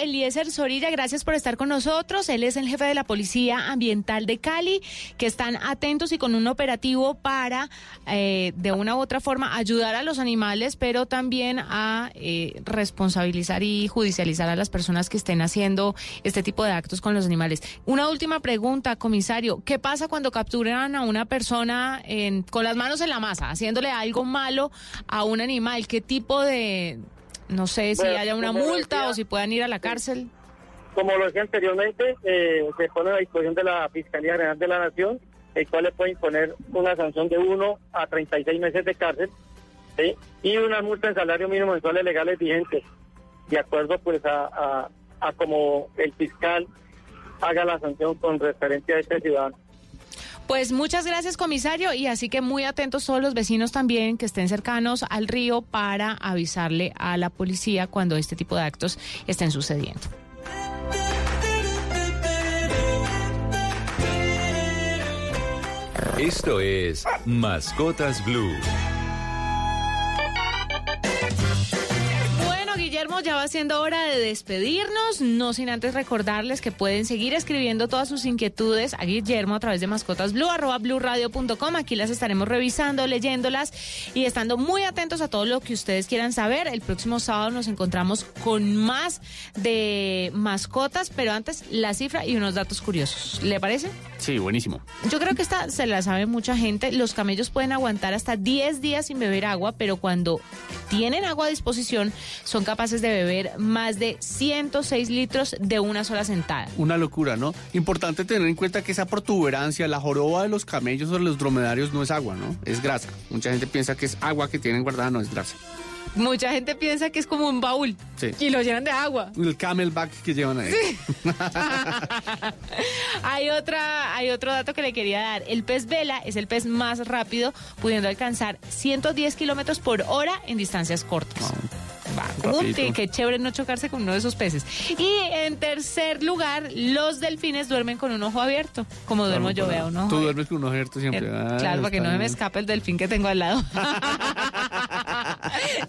Eliezer Zorilla, gracias por estar con nosotros. Él es el jefe de la Policía Ambiental de Cali, que están atentos y con un operativo para, eh, de una u otra forma, ayudar a los animales, pero también a eh, responsabilizar y judicializar a las personas que estén haciendo este tipo de actos con los animales. Una última pregunta, comisario. ¿Qué pasa cuando capturan a una persona con las manos en la masa, haciéndole algo malo a un animal? ¿Qué tipo de no sé si haya una multa o si puedan ir a la cárcel. Como lo decía anteriormente, eh, se pone a disposición de la Fiscalía General de la Nación, el cual le puede imponer una sanción de 1 a 36 meses de cárcel y una multa en salario mínimo mensuales legales vigentes, de acuerdo pues a, a como el fiscal haga la sanción con referencia a este ciudadano. Pues muchas gracias, comisario, y así que muy atentos todos los vecinos también que estén cercanos al río para avisarle a la policía cuando este tipo de actos estén sucediendo. Esto es Mascotas Blue. Guillermo, ya va siendo hora de despedirnos, no sin antes recordarles que pueden seguir escribiendo todas sus inquietudes a Guillermo a través de mascotasblue, arroba blueradio.com. Aquí las estaremos revisando, leyéndolas y estando muy atentos a todo lo que ustedes quieran saber. El próximo sábado nos encontramos con más de mascotas, pero antes la cifra y unos datos curiosos. ¿Le parece? Sí, buenísimo. Yo creo que esta se la sabe mucha gente. Los camellos pueden aguantar hasta 10 días sin beber agua, pero cuando tienen agua a disposición son capaces de beber más de 106 litros de una sola sentada. Una locura, ¿no? Importante tener en cuenta que esa protuberancia, la joroba de los camellos o de los dromedarios no es agua, ¿no? Es grasa. Mucha gente piensa que es agua que tienen guardada, no es grasa. Mucha gente piensa que es como un baúl y lo llenan de agua. El camelback que llevan ahí. hay otra, hay otro dato que le quería dar. El pez vela es el pez más rápido, pudiendo alcanzar 110 kilómetros por hora en distancias cortas. Qué que chévere no chocarse con uno de esos peces. Y en tercer lugar, los delfines duermen con un ojo abierto, como duermo yo, veo, ¿no? Tú duermes con un ojo abierto siempre. Eh, ah, claro, para que no me escape el delfín que tengo al lado.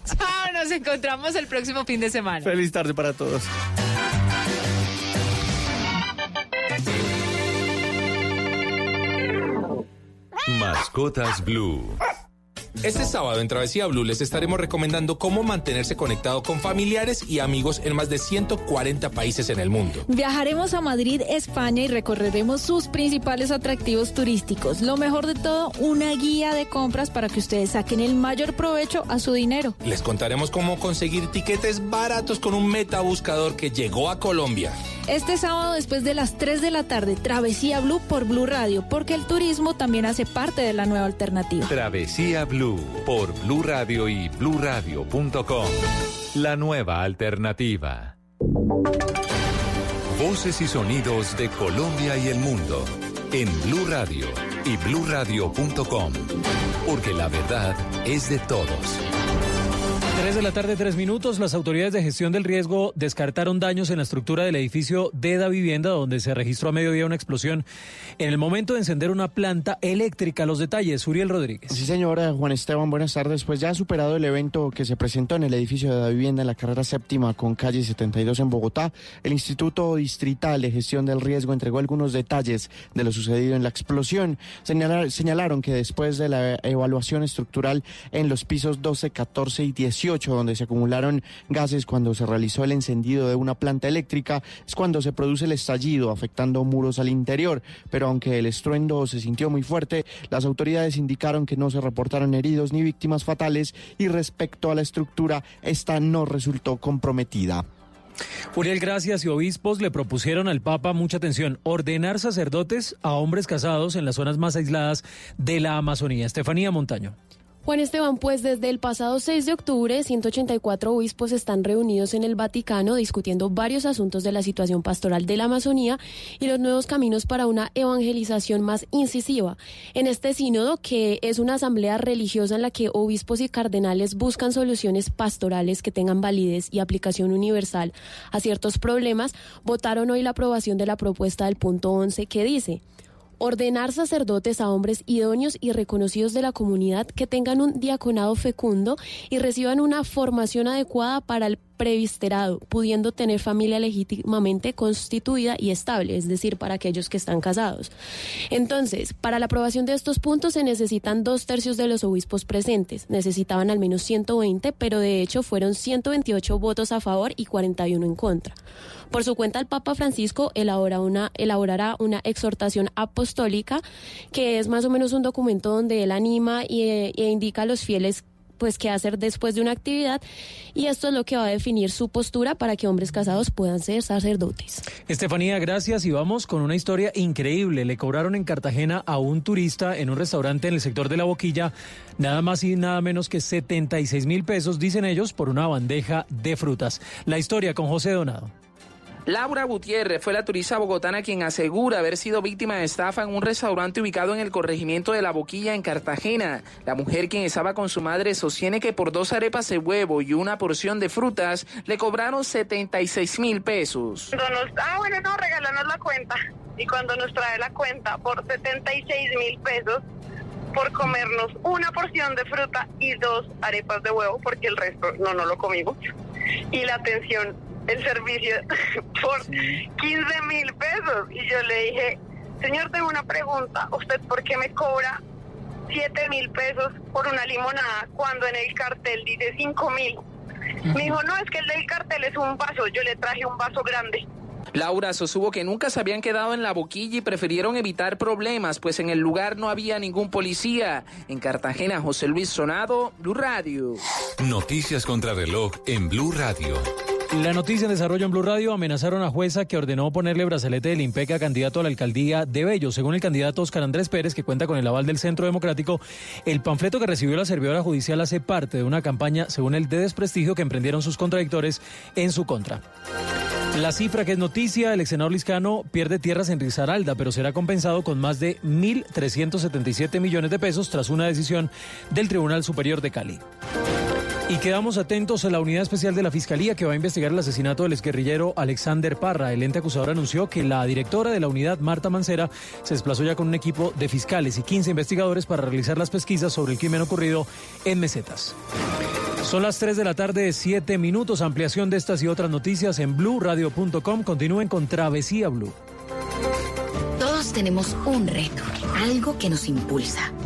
Chao, nos encontramos el próximo fin de semana. Feliz tarde para todos. Mascotas Blue. Este sábado en Travesía Blue les estaremos recomendando cómo mantenerse conectado con familiares y amigos en más de 140 países en el mundo. Viajaremos a Madrid, España y recorreremos sus principales atractivos turísticos. Lo mejor de todo, una guía de compras para que ustedes saquen el mayor provecho a su dinero. Les contaremos cómo conseguir tiquetes baratos con un metabuscador que llegó a Colombia. Este sábado después de las 3 de la tarde, Travesía Blue por Blue Radio, porque el turismo también hace parte de la nueva alternativa. Travesía Blue por Blue Radio y bluradio.com. La nueva alternativa. Voces y sonidos de Colombia y el mundo en Blue Radio y bluradio.com, porque la verdad es de todos. 3 de la tarde, tres minutos. Las autoridades de gestión del riesgo descartaron daños en la estructura del edificio de la vivienda, donde se registró a mediodía una explosión en el momento de encender una planta eléctrica. Los detalles, Uriel Rodríguez. Sí, señora Juan Esteban, buenas tardes. Pues ya ha superado el evento que se presentó en el edificio de la vivienda en la carrera séptima con calle 72 en Bogotá. El Instituto Distrital de Gestión del Riesgo entregó algunos detalles de lo sucedido en la explosión. señalaron que después de la evaluación estructural en los pisos 12, 14 y 18, donde se acumularon gases cuando se realizó el encendido de una planta eléctrica, es cuando se produce el estallido, afectando muros al interior. Pero aunque el estruendo se sintió muy fuerte, las autoridades indicaron que no se reportaron heridos ni víctimas fatales y respecto a la estructura, esta no resultó comprometida. Uriel, gracias y obispos le propusieron al Papa mucha atención, ordenar sacerdotes a hombres casados en las zonas más aisladas de la Amazonía. Estefanía Montaño. Juan Esteban, pues desde el pasado 6 de octubre, 184 obispos están reunidos en el Vaticano discutiendo varios asuntos de la situación pastoral de la Amazonía y los nuevos caminos para una evangelización más incisiva. En este sínodo, que es una asamblea religiosa en la que obispos y cardenales buscan soluciones pastorales que tengan validez y aplicación universal a ciertos problemas, votaron hoy la aprobación de la propuesta del punto 11 que dice ordenar sacerdotes a hombres idóneos y reconocidos de la comunidad que tengan un diaconado fecundo y reciban una formación adecuada para el previsterado, pudiendo tener familia legítimamente constituida y estable, es decir, para aquellos que están casados. Entonces, para la aprobación de estos puntos se necesitan dos tercios de los obispos presentes. Necesitaban al menos 120, pero de hecho fueron 128 votos a favor y 41 en contra. Por su cuenta, el Papa Francisco una, elaborará una exhortación apostólica, que es más o menos un documento donde él anima e, e indica a los fieles pues qué hacer después de una actividad y esto es lo que va a definir su postura para que hombres casados puedan ser sacerdotes. Estefanía, gracias y vamos con una historia increíble. Le cobraron en Cartagena a un turista en un restaurante en el sector de la Boquilla nada más y nada menos que 76 mil pesos, dicen ellos, por una bandeja de frutas. La historia con José Donado. Laura Gutiérrez fue la turista bogotana quien asegura haber sido víctima de estafa en un restaurante ubicado en el corregimiento de La Boquilla en Cartagena. La mujer quien estaba con su madre sostiene que por dos arepas de huevo y una porción de frutas le cobraron 76 mil pesos. ah, bueno, no, regálanos la cuenta. Y cuando nos trae la cuenta por 76 mil pesos, por comernos una porción de fruta y dos arepas de huevo, porque el resto no, no lo comimos. Y la atención el servicio por 15 mil pesos. Y yo le dije, señor, tengo una pregunta. ¿Usted por qué me cobra 7 mil pesos por una limonada cuando en el cartel dice 5 mil? Me dijo, no, es que el del cartel es un vaso. Yo le traje un vaso grande. Laura sostuvo que nunca se habían quedado en la boquilla y prefirieron evitar problemas, pues en el lugar no había ningún policía. En Cartagena, José Luis Sonado, Blue Radio. Noticias contra reloj en Blue Radio. La noticia en desarrollo en Blue Radio amenazaron a jueza que ordenó ponerle brazalete del IMPEC a candidato a la alcaldía de Bello. Según el candidato Oscar Andrés Pérez, que cuenta con el aval del Centro Democrático, el panfleto que recibió la servidora judicial hace parte de una campaña, según el de desprestigio que emprendieron sus contradictores en su contra. La cifra que es noticia, el ex senador Liscano pierde tierras en Risaralda, pero será compensado con más de 1.377 millones de pesos tras una decisión del Tribunal Superior de Cali. Y quedamos atentos a la unidad especial de la Fiscalía que va a investigar el asesinato del exguerrillero Alexander Parra. El ente acusador anunció que la directora de la unidad, Marta Mancera, se desplazó ya con un equipo de fiscales y 15 investigadores para realizar las pesquisas sobre el crimen ocurrido en Mesetas. Son las 3 de la tarde, 7 minutos. Ampliación de estas y otras noticias en blueradio.com. Continúen con Travesía Blue. Todos tenemos un reto, algo que nos impulsa,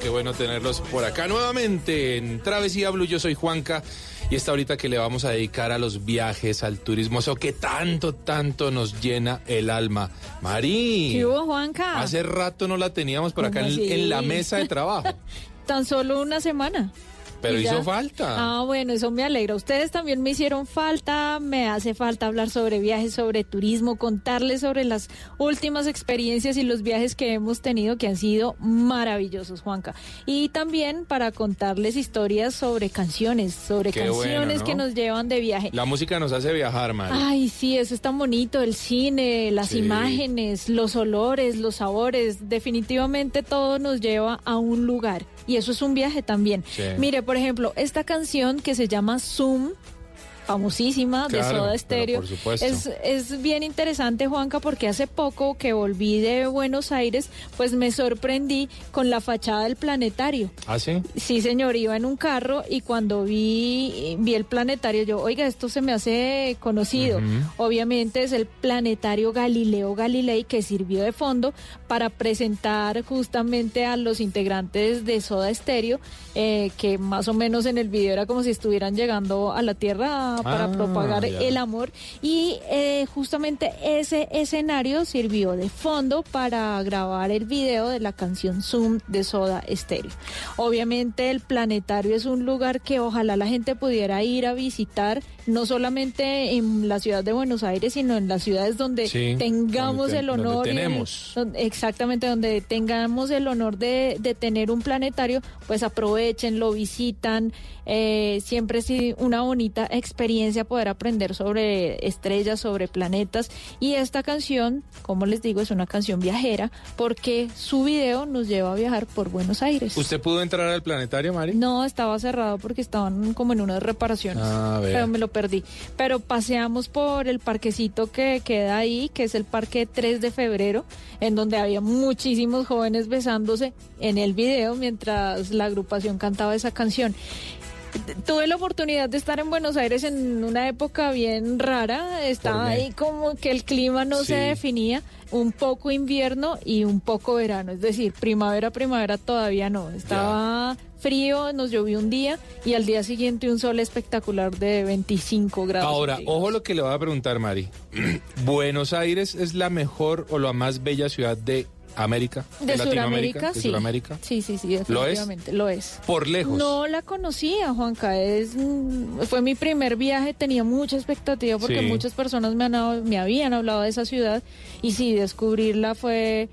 Qué bueno tenerlos por acá nuevamente en Travesía Blue. Yo soy Juanca y esta ahorita que le vamos a dedicar a los viajes, al turismo, eso que tanto, tanto nos llena el alma. Mari. ¿Qué hubo, Juanca? Hace rato no la teníamos por acá en, en la mesa de trabajo. Tan solo una semana. Pero hizo falta. Ah, bueno, eso me alegra. Ustedes también me hicieron falta. Me hace falta hablar sobre viajes, sobre turismo, contarles sobre las últimas experiencias y los viajes que hemos tenido que han sido maravillosos, Juanca. Y también para contarles historias sobre canciones, sobre Qué bueno, canciones ¿no? que nos llevan de viaje. La música nos hace viajar, Mari. Ay, sí, eso es tan bonito, el cine, las Sí. imágenes, los olores, los sabores, definitivamente todo nos lleva a un lugar y eso es un viaje también. Sí. Mire, por ejemplo, esta canción que se llama Zoom, famosísima de Soda Stereo. por supuesto. Es, es bien interesante, Juanca, porque hace poco que volví de Buenos Aires, pues me sorprendí con la fachada del planetario. ¿Ah, sí? Sí, señor, iba en un carro y cuando vi, vi el planetario, yo, oiga, esto se me hace conocido. Obviamente es el planetario Galileo Galilei que sirvió de fondo para presentar justamente a los integrantes de Soda Stereo, eh, que más o menos en el video era como si estuvieran llegando a la Tierra para Ah, propagar ya. el amor. Y eh, justamente ese escenario sirvió de fondo para grabar el video de la canción Zoom de Soda Stereo. Obviamente el planetario es un lugar que ojalá la gente pudiera ir a visitar, no solamente en la ciudad de Buenos Aires, sino en las ciudades donde Sí, tengamos donde el honor. tenemos. exactamente, donde tengamos el honor de, de tener un planetario, pues aprovechen, lo visitan. eh, siempre es una bonita experiencia poder aprender sobre estrellas, sobre planetas. Y esta canción, como les digo, es una canción viajera porque su video nos lleva a viajar por Buenos Aires. ¿Usted pudo entrar al planetario, Mari? No, estaba cerrado porque estaban como en unas reparaciones. Ah, vea. pero me lo perdí. Pero paseamos por el parquecito que queda ahí, que es el parque 3 de febrero, en donde había muchísimos jóvenes besándose en el video mientras la agrupación cantaba esa canción. Tuve la oportunidad de estar en Buenos Aires en una época bien rara. Estaba ahí como que el clima no se definía, un poco invierno y un poco verano. Es decir, primavera, primavera todavía no. Estaba frío, nos llovió un día y al día siguiente un sol espectacular de 25 grados. Ahora, ojo lo que le voy a preguntar, Mari. ¿Buenos Aires es la mejor o la más bella ciudad de América? de Sudamérica, ¿De sí. Sudamérica? Sí, sí, sí, ¿Lo es? definitivamente, lo es. Por lejos. No la conocía, Juanca. Es, mm, fue mi primer viaje, tenía mucha expectativa porque Sí. muchas personas me, han, me habían hablado de esa ciudad y sí, descubrirla fue,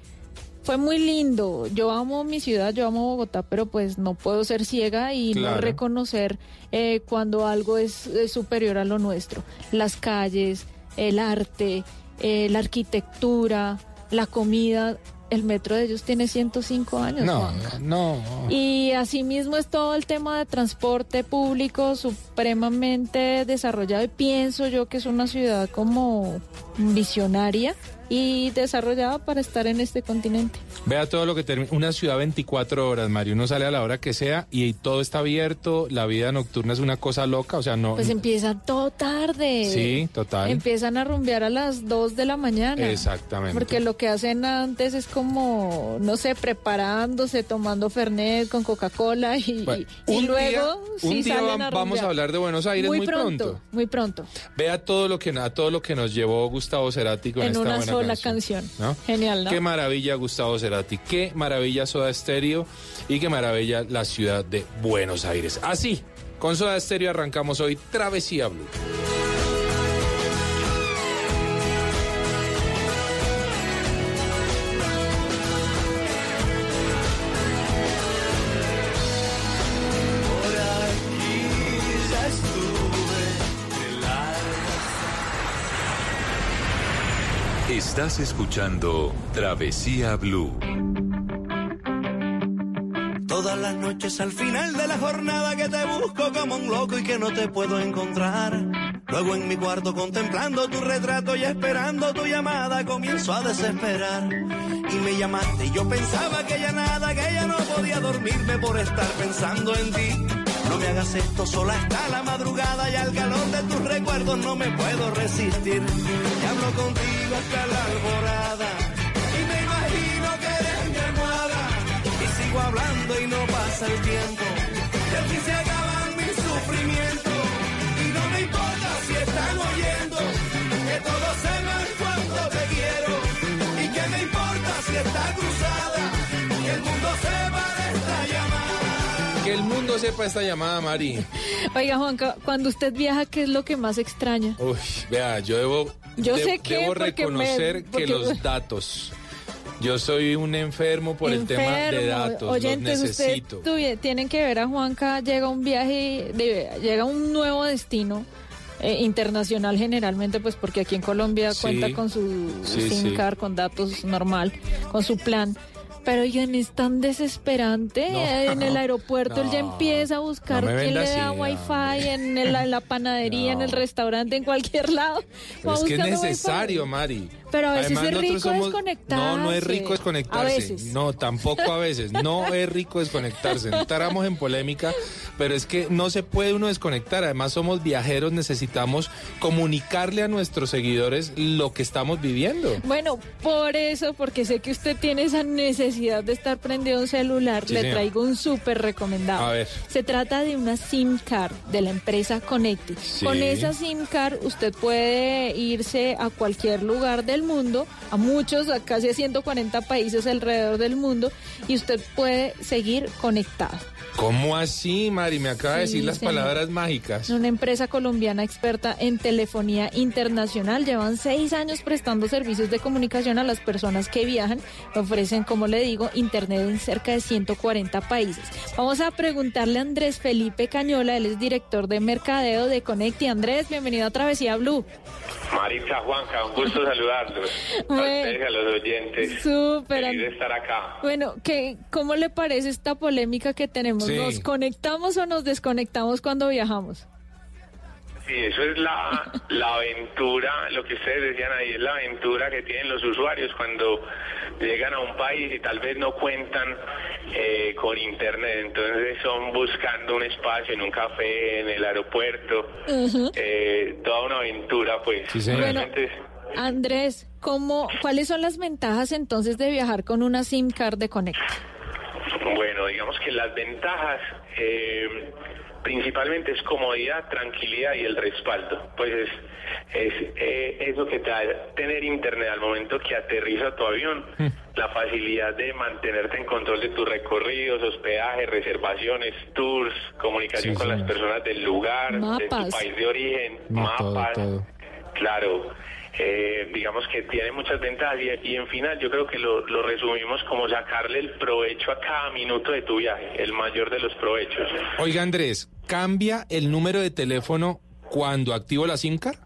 fue muy lindo. Yo amo mi ciudad, yo amo Bogotá, pero pues no puedo ser ciega y Claro. no reconocer eh, cuando algo es, es superior a lo nuestro. Las calles, el arte, eh, la arquitectura, la comida. El metro de ellos tiene 105 años. No, Juanca. no. Y asimismo es todo el tema de transporte público supremamente desarrollado y pienso yo que es una ciudad como visionaria y desarrollada para estar en este continente. Vea todo lo que termina. Una ciudad 24 horas, Mario. Uno sale a la hora que sea y todo está abierto. La vida nocturna es una cosa loca. O sea, no. Pues empiezan todo tarde. Sí, total. Empiezan a rumbear a las 2 de la mañana. Exactamente. Porque lo que hacen antes es como, no sé, preparándose, tomando Fernet con Coca-Cola y, Bueno, y un luego día- sí un día salen va- a vamos a hablar de Buenos Aires muy pronto. Muy pronto. Vea todo lo que a todo lo que nos llevó Gustavo Cerati con en esta una buena sola canción. canción. ¿no? Genial, ¿no? Qué maravilla Gustavo Cerati, qué maravilla Soda Stereo y qué maravilla la ciudad de Buenos Aires. Así, con Soda Stereo arrancamos hoy Travesía Blue. Estás escuchando Travesía Blue. Todas las noches al final de la jornada que te busco como un loco y que no te puedo encontrar. Luego en mi cuarto contemplando tu retrato y esperando tu llamada comienzo a desesperar. Y me llamaste y yo pensaba que ya nada, que ya no podía dormirme por estar pensando en ti. No me hagas esto sola hasta la madrugada y al calor de tus recuerdos no me puedo resistir. Y hablo contigo hasta la alborada y me imagino que eres mi almohada. Y sigo hablando y no pasa el tiempo. Y fin se acaban mis sufrimientos. Y no me importa si están oyendo que todos sepan cuánto Mundo sepa esta llamada, Mari. Oiga, Juanca, cuando usted viaja, ¿qué es lo que más extraña? Uy, vea, yo debo, Yo de- sé que, debo me- reconocer porque- que los datos. Yo soy un enfermo por el tema de Enfermo. datos. Oyentes, los necesito. tuvi- tienen que ver a Juanca, llega un viaje, de- llega un nuevo destino. eh, internacional generalmente pues porque aquí en Colombia Sí. cuenta con su Sí, SIM sí. card con datos normal con su plan pero oigan es tan desesperante No. eh, en el aeropuerto él ya empieza a buscar No quién le da así, wifi en, el- en la panadería en el restaurante en cualquier lado Pero es que es wifi. necesario, Mari. Pero a veces es nosotros rico somos- desconectarse. No, no es rico desconectarse. A veces. No, tampoco a veces. No es rico desconectarse. No entramos en polémica, pero es que no se puede uno desconectar. Además, somos viajeros, necesitamos comunicarle a nuestros seguidores lo que estamos viviendo. Bueno, por eso, porque sé que usted tiene esa necesidad de estar prendido un celular, Sí, le señor. traigo un súper recomendado. A ver. Se trata de una SIM card de la empresa Connected. Sí. Con esa SIM card usted puede irse a cualquier lugar del mundo, a muchos, a casi a 140 países alrededor del mundo, y usted puede seguir conectado. ¿Cómo así, Mari? Me acaba de decir las señor. palabras mágicas. Una empresa colombiana experta en telefonía internacional. Llevan seis años prestando servicios de comunicación a las personas que viajan. Ofrecen, como le digo, internet en cerca de 140 países. Vamos a preguntarle a Andrés Felipe Cañola, él es director de mercadeo de Conecti. Andrés, bienvenido a Travesía Blue. Maritza Juanca, un gusto saludarlos. A Bueno. ustedes y a los oyentes. Súper. Estar acá. Bueno, ¿qué, ¿cómo le parece esta polémica que tenemos? Sí. ¿Nos conectamos o nos desconectamos cuando viajamos? Sí, eso es la, la aventura, lo que ustedes decían ahí, es la aventura que tienen los usuarios cuando llegan a un país y tal vez no cuentan eh, con internet, entonces son buscando un espacio en un café, en el aeropuerto, eh, toda una aventura pues. Bueno, Realmente es- Andrés, ¿cómo, ¿cuáles son las ventajas entonces de viajar con una SIM card de Connect? Bueno, digamos que las ventajas eh, principalmente es comodidad, tranquilidad y el respaldo. Pues es, es eh, eso que te da tener internet al momento que aterriza tu avión, la facilidad de mantenerte en control de tus recorridos, hospedaje, reservaciones, tours, comunicación Sí, con las personas del lugar, de Mapas. tu país de origen, No, todo, mapas. todo. Claro, eh, digamos que tiene muchas ventajas y, y en final yo creo que lo, lo resumimos como sacarle el provecho a cada minuto de tu viaje, el mayor de los provechos. Oiga, Andrés, ¿cambia el número de teléfono cuando activo la SIM card?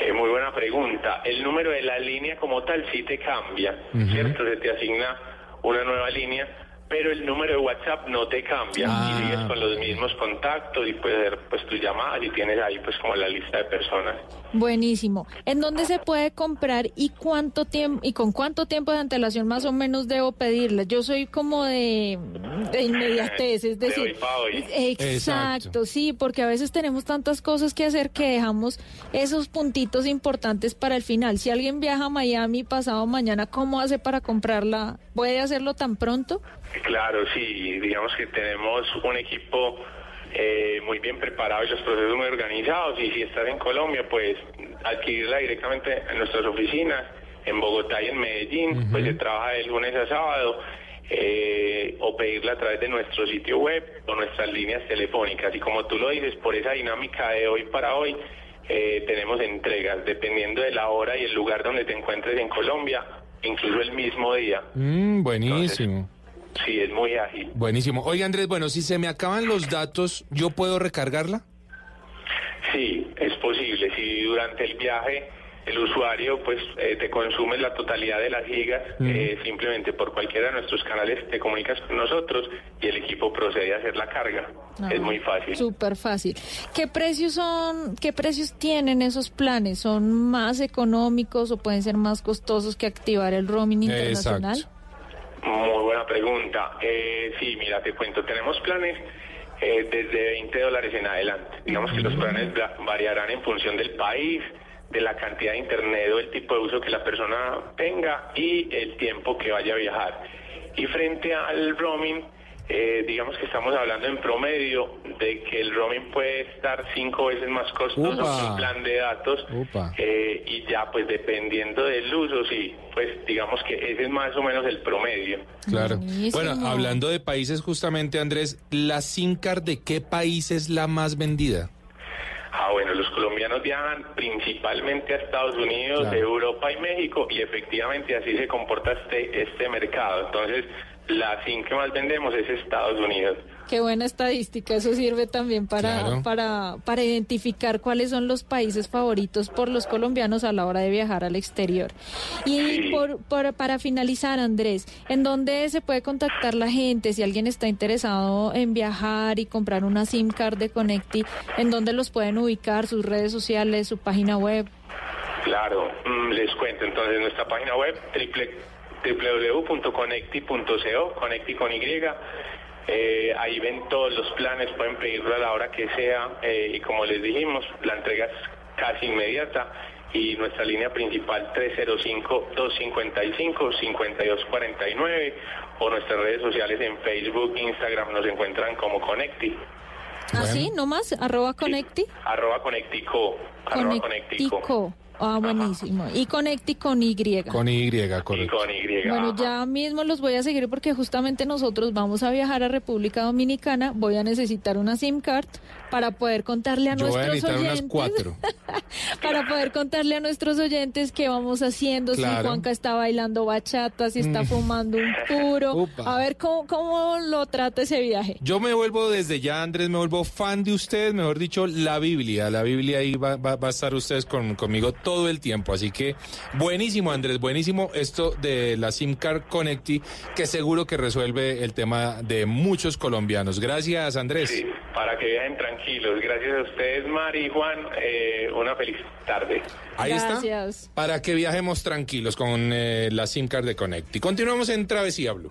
Eh, muy buena pregunta. El número de la línea como tal sí te cambia. ¿cierto? Se te asigna una nueva línea, pero el número de WhatsApp no te cambia Ah. y sigues con los mismos contactos y puedes hacer pues tus llamadas y tienes ahí pues como la lista de personas. Buenísimo. ¿En dónde se puede comprar y cuánto tiempo y con cuánto tiempo de antelación más o menos debo pedirla? Yo soy como de, de inmediatez, es De decir, hoy pa' hoy. exacto, Exacto. sí, porque a veces tenemos tantas cosas que hacer que dejamos esos puntitos importantes para el final. Si alguien viaja a Miami pasado mañana, ¿cómo hace para comprarla? ¿Puede hacerlo tan pronto? Claro, sí, digamos que tenemos un equipo eh, muy bien preparado y los procesos muy organizados y si estás en Colombia, pues adquirirla directamente en nuestras oficinas, en Bogotá y en Medellín, pues se trabaja de lunes a sábado. eh, o pedirla a través de nuestro sitio web o nuestras líneas telefónicas y como tú lo dices por esa dinámica de hoy para hoy eh, tenemos entregas dependiendo de la hora y el lugar donde te encuentres en Colombia incluso el mismo día Mm, buenísimo. Sí es muy ágil Buenísimo. Oiga, Andrés, bueno, si se me acaban los datos, ¿yo puedo recargarla? Sí, es posible. Si durante el viaje el usuario pues eh, te consume la totalidad de las gigas, eh, simplemente por cualquiera de nuestros canales te comunicas con nosotros y el equipo procede a hacer la carga. Es muy fácil. Súper fácil. ¿Qué precios son, qué precios tienen esos planes? ¿Son más económicos o pueden ser más costosos que activar el roaming internacional? Muy buena pregunta. Eh, sí, mira, te cuento, tenemos planes eh, desde 20 dólares en adelante. Digamos que los planes va- variarán en función del país, de la cantidad de internet o el tipo de uso que la persona tenga y el tiempo que vaya a viajar. Y frente al roaming, eh, digamos que estamos hablando en promedio de que el roaming puede estar cinco veces más costoso Upa. que un plan de datos eh, y ya pues dependiendo del uso, sí, pues digamos que ese es más o menos el promedio. Claro. Buenísimo. Bueno, hablando de países justamente, Andrés, ¿la SIM card de qué país es la más vendida? Ah, bueno, los colombianos viajan principalmente a Estados Unidos, Claro. Europa y México y efectivamente así se comporta este, este mercado. Entonces, la SIM que más vendemos es Estados Unidos. Qué buena estadística, eso sirve también para, Claro. para, para identificar cuáles son los países favoritos por los colombianos a la hora de viajar al exterior. Y por, por- para finalizar, Andrés, ¿en dónde se puede contactar la gente si alguien está interesado en viajar y comprar una SIM card de Conecti? ¿En dónde los pueden ubicar, sus redes sociales, su página web? Claro, mm, les cuento entonces nuestra página web triple- www.conecti.co, conecti con Y. Eh, ahí ven todos los planes, pueden pedirlo a la hora que sea eh, y como les dijimos, la entrega es casi inmediata y nuestra línea principal 305-255-5249 o nuestras redes sociales en Facebook, Instagram nos encuentran como Conecti, ¿Así? ¿No más? ¿Arroba Conecti? arroba Conectico, arroba Conectico. Conectico. Ah, buenísimo. Y Conecti con Y. Con Y, correcto. Con Y. Bueno, ya mismo los voy a seguir porque justamente nosotros vamos a viajar a República Dominicana. Voy a necesitar una SIM card para poder contarle a Yo voy a nuestros unas oyentes. cuatro. para poder contarle a nuestros oyentes qué vamos haciendo, si. Juanca está bailando bachata, si está Mm. fumando un puro. Upa. A ver cómo, cómo lo trata ese viaje. Yo me vuelvo desde ya, Andrés, me vuelvo fan de ustedes, mejor dicho, la Biblia. La Biblia ahí va, va- va a estar ustedes con, conmigo todo el tiempo. Así que buenísimo, Andrés, buenísimo esto de la SIM Card Connecti, que seguro que resuelve el tema de muchos colombianos. Gracias, Andrés. Sí, para que viajen tranquilos. Gracias a ustedes, Mari y Juan. eh, una feliz tarde. Ahí está. Para que viajemos tranquilos con eh, la SIM Card de Connecti. Continuamos en Travesía Blue.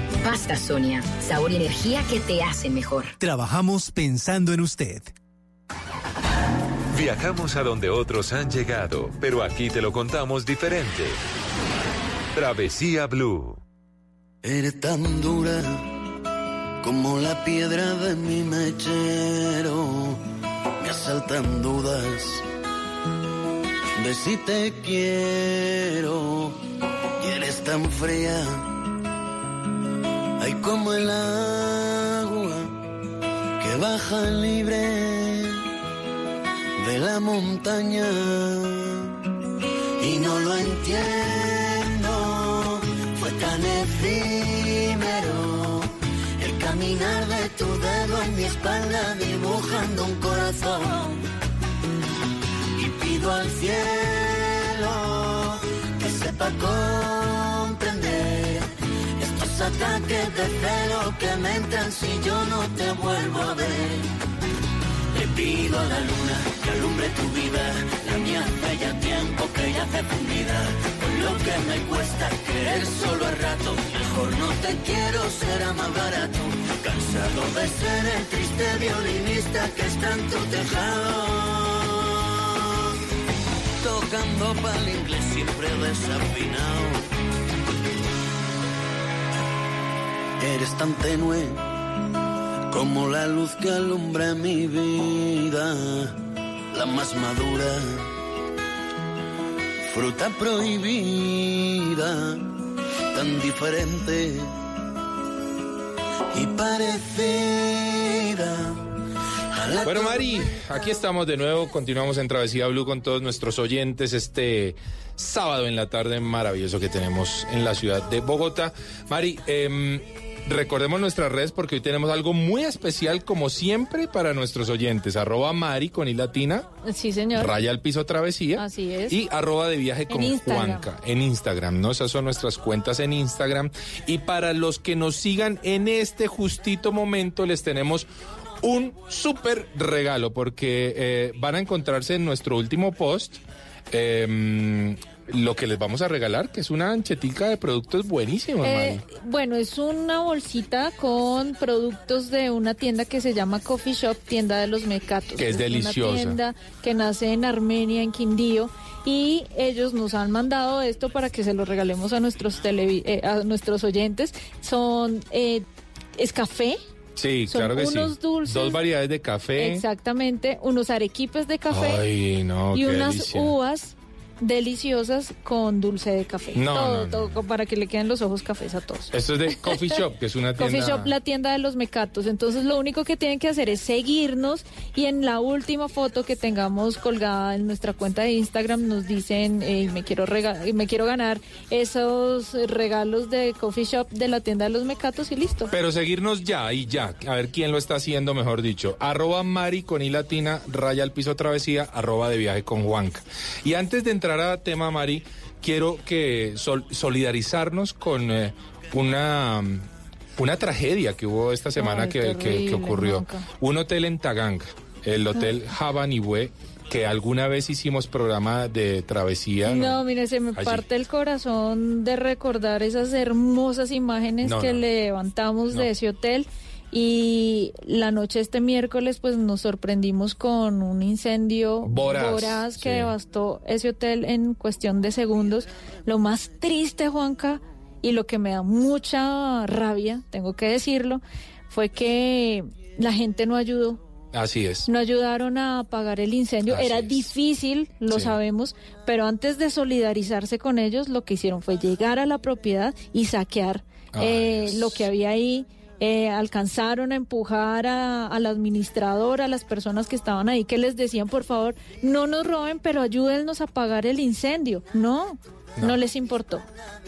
Pasta Sonia, sabor y energía que te hacen mejor. Trabajamos pensando en usted. Viajamos a donde otros han llegado, pero aquí te lo contamos diferente. Travesía Blue. Eres tan dura como la piedra de mi mechero. Me asaltan dudas de si te quiero. Y eres tan fría, hay como el agua que baja libre de la montaña. Y no lo entiendo, fue tan efímero el caminar de tu dedo en mi espalda dibujando un corazón. Y pido al cielo que sepa comprender ataques de celo que me entran si yo no te vuelvo a ver. Le pido a la luna que alumbre tu vida, la mía hace ya tiempo que ya hace fundida. Con lo que me cuesta querer solo a rato, mejor no te quiero, será más barato. Cansado de ser el triste violinista que está en tu tejado. Tocando para el inglés siempre desafinado. Eres tan tenue como la luz que alumbra mi vida, la más madura, fruta prohibida. tan diferente y parecida. a la Bueno, Mari, aquí estamos de nuevo. Continuamos en Travesía Blue con todos nuestros oyentes este sábado en la tarde maravilloso que tenemos en la ciudad de Bogotá. Mari, em, recordemos nuestras redes porque hoy tenemos algo muy especial, como siempre, para nuestros oyentes. Arroba Mari con I latina, Sí, señor. raya al piso travesía. Así es. Y arroba de viaje con Instagram. Juanca en Instagram, ¿no? Esas son nuestras cuentas en Instagram. Y para los que nos sigan en este justito momento, les tenemos un súper regalo porque eh, van a encontrarse en nuestro último post. em, lo que les vamos a regalar, que es una anchetica de productos buenísimos, Eh, bueno, es una bolsita con productos de una tienda que se llama Coffee Shop, tienda de los mecatos. Que es deliciosa. Una tienda que nace en Armenia, en Quindío. Y ellos nos han mandado esto para que se lo regalemos a nuestros televi- eh, a nuestros oyentes. Son eh, es café, Sí, son claro que sí. unos dulces. Dos variedades de café. exactamente, unos arequipes de café Ay, no, y unas delicia. uvas deliciosas con dulce de café. No, todo, no, no. todo para que le queden los ojos cafés a todos. Esto es de Coffee Shop, que es una tienda. Coffee Shop, la tienda de los mecatos. Entonces, lo único que tienen que hacer es seguirnos y en la última foto que tengamos colgada en nuestra cuenta de Instagram nos dicen, eh, me quiero rega- me quiero ganar esos regalos de Coffee Shop de la tienda de los mecatos y listo. Pero seguirnos ya y ya, a ver quién lo está haciendo, mejor dicho. Arroba Mari con I latina, raya al piso travesía, arroba de viaje con Juanca. Y antes de entrar a tema, Mari, quiero que sol- solidarizarnos con eh, una, una tragedia que hubo esta semana Ay, que, que- que terrible, ocurrió. Un hotel en Taganga, el Hotel Jabanihue, que alguna vez hicimos programa de travesía. No, mire, se me Allí. parte el corazón de recordar esas hermosas imágenes No, que no. levantamos No. de ese hotel. Y la noche este miércoles, pues nos sorprendimos con un incendio Voraz, que sí. devastó ese hotel en cuestión de segundos. Lo más triste, Juanca, y lo que me da mucha rabia, tengo que decirlo, fue que la gente no ayudó. Así es. No ayudaron a apagar el incendio. Así Era es. difícil, lo Sí. sabemos, pero antes de solidarizarse con ellos, lo que hicieron fue llegar a la propiedad y saquear eh, lo que había ahí. Eh, alcanzaron a empujar a- al administrador, a las personas que estaban ahí, que les decían, por favor, no nos roben, pero ayúdennos a apagar el incendio. No, no, No. les importó.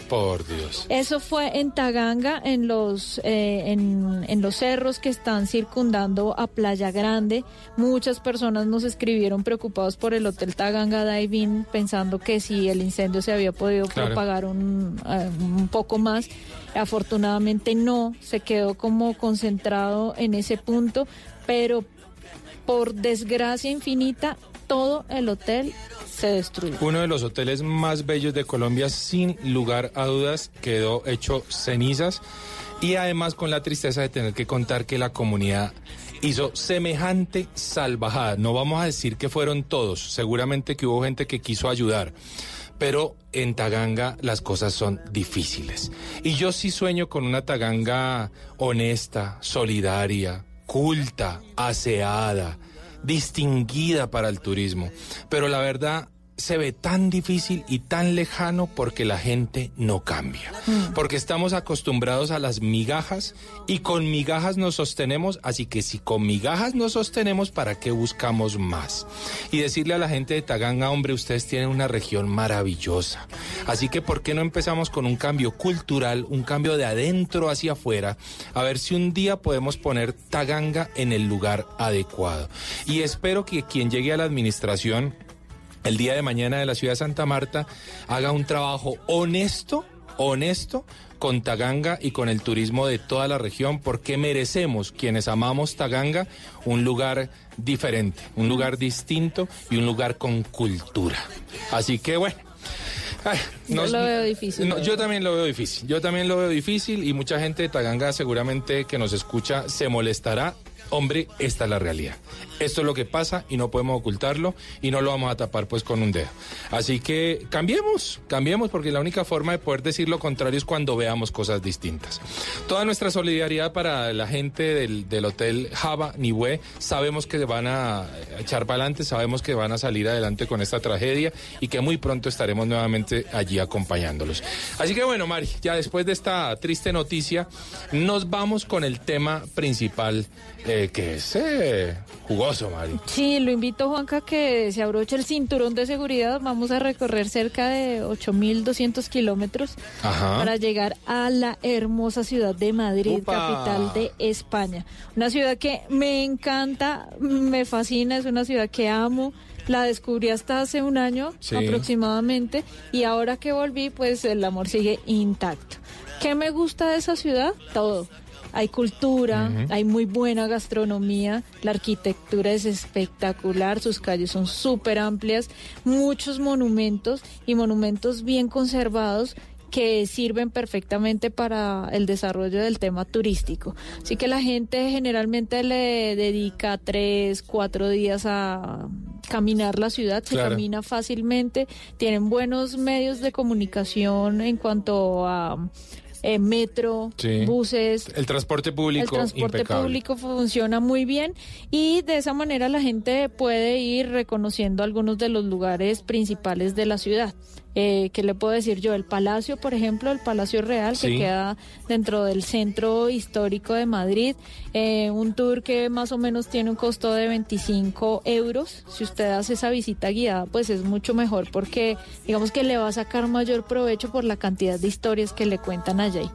Por Dios. Eso fue en Taganga, en los, eh, en, en los cerros que están circundando a Playa Grande. Muchas personas nos escribieron preocupados por el Hotel Taganga Dive-In, pensando que si el incendio se había podido Claro. propagar un, eh, un poco más. Afortunadamente no, se quedó como concentrado en ese punto, pero por desgracia infinita, todo el hotel se destruyó. Uno de los hoteles más bellos de Colombia, sin lugar a dudas, quedó hecho cenizas y además con la tristeza de tener que contar que la comunidad hizo semejante salvajada. No vamos a decir que fueron todos, seguramente que hubo gente que quiso ayudar, pero en Taganga las cosas son difíciles. Y yo sí sueño con una Taganga honesta, solidaria, culta, aseada, distinguida para el turismo. Pero la verdad se ve tan difícil y tan lejano porque la gente no cambia. Porque estamos acostumbrados a las migajas y con migajas nos sostenemos, así que si con migajas nos sostenemos, ¿para qué buscamos más? Y decirle a la gente de Taganga, hombre, ustedes tienen una región maravillosa. Así que ¿por qué no empezamos con un cambio cultural, un cambio de adentro hacia afuera, a ver si un día podemos poner Taganga en el lugar adecuado? Y espero que quien llegue a la administración el día de mañana de la ciudad de Santa Marta haga un trabajo honesto, honesto con Taganga y con el turismo de toda la región, porque merecemos, quienes amamos Taganga, un lugar diferente, un lugar distinto y un lugar con cultura. Así que bueno. ay, Yo lo veo difícil. no, yo también lo veo difícil. Yo también lo veo difícil y mucha gente de Taganga seguramente que nos escucha se molestará hombre, esta es la realidad. Esto es lo que pasa y no podemos ocultarlo y no lo vamos a tapar pues con un dedo. Así que cambiemos, cambiemos porque la única forma de poder decir lo contrario es cuando veamos cosas distintas. Toda nuestra solidaridad para la gente del, del hotel Java Niue. Sabemos que van a echar para adelante, sabemos que van a salir adelante con esta tragedia y que muy pronto estaremos nuevamente allí acompañándolos. Así que bueno, Mari, ya después de esta triste noticia, nos vamos con el tema principal eh, que es eh, jugoso, Mari. Sí, lo invito, Juanca, que se abroche el cinturón de seguridad. Vamos a recorrer cerca de 8.200 kilómetros para llegar a la hermosa ciudad de Madrid, Upa. capital de España. Una ciudad que me encanta, me fascina, es una ciudad que amo. La descubrí hasta hace un año Sí. aproximadamente y ahora que volví, pues el amor sigue intacto. ¿Qué me gusta de esa ciudad? Todo. Hay cultura, hay muy buena gastronomía, la arquitectura es espectacular, sus calles son súper amplias, muchos monumentos y monumentos bien conservados que sirven perfectamente para el desarrollo del tema turístico. Así que la gente generalmente le dedica tres, cuatro días a caminar la ciudad, se Claro. camina fácilmente, tienen buenos medios de comunicación en cuanto a eh, metro, Sí. buses, El transporte público el transporte impecable. público funciona muy bien y de esa manera la gente puede ir reconociendo algunos de los lugares principales de la ciudad. Eh, ¿Qué le puedo decir yo? El Palacio, por ejemplo, el Palacio Real, Sí. que queda dentro del centro histórico de Madrid. Eh, un tour que más o menos tiene un costo de 25 euros. Si usted hace esa visita guiada, pues es mucho mejor porque digamos que le va a sacar mayor provecho por la cantidad de historias que le cuentan allá.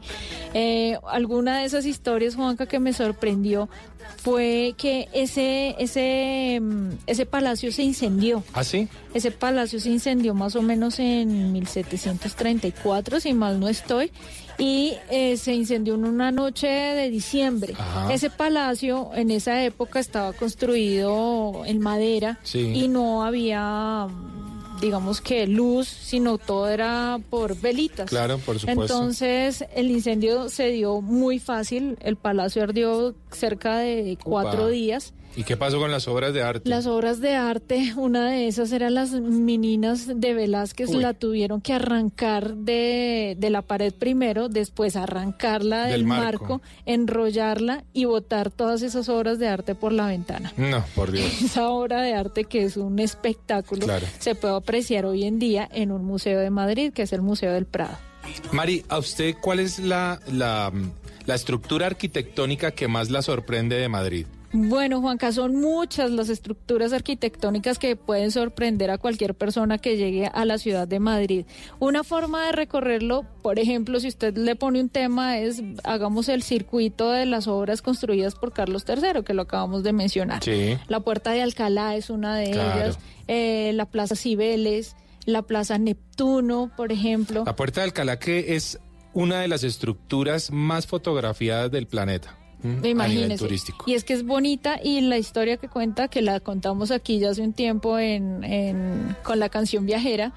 Eh, alguna de esas historias, Juanca, que me sorprendió fue que ese, ese, mm, ese palacio se incendió. ¿Ah, sí? Ese palacio se incendió más o menos en 1734, si mal no estoy, y eh, se incendió en una noche de diciembre. Ajá. Ese palacio en esa época estaba construido en madera Sí. y no había, digamos que luz, sino todo era por velitas. Claro, por supuesto. Entonces el incendio se dio muy fácil, el palacio ardió cerca de cuatro días. ¿Y qué pasó con las obras de arte? Las obras de arte, una de esas eran las meninas de Velázquez, Uy. la tuvieron que arrancar de, de la pared primero, después arrancarla del, Del marco. marco, enrollarla y botar todas esas obras de arte por la ventana. No, por Dios. Esa obra de arte que es un espectáculo Claro. se puede apreciar hoy en día en un museo de Madrid, que es el Museo del Prado. Mari, ¿a usted cuál es la, la, la estructura arquitectónica que más la sorprende de Madrid? Bueno, Juanca, son muchas las estructuras arquitectónicas que pueden sorprender a cualquier persona que llegue a la ciudad de Madrid. Una forma de recorrerlo, por ejemplo, si usted le pone un tema, es hagamos el circuito de las obras construidas por Carlos III, que lo acabamos de mencionar. Sí. La Puerta de Alcalá es una de Claro. ellas, eh, la Plaza Cibeles, la Plaza Neptuno, por ejemplo. La Puerta de Alcalá que es una de las estructuras más fotografiadas del planeta. ¿M? A nivel Imagínese. turístico. Y es que es bonita y la historia que cuenta, que la contamos aquí ya hace un tiempo en, en- con la canción Viajera,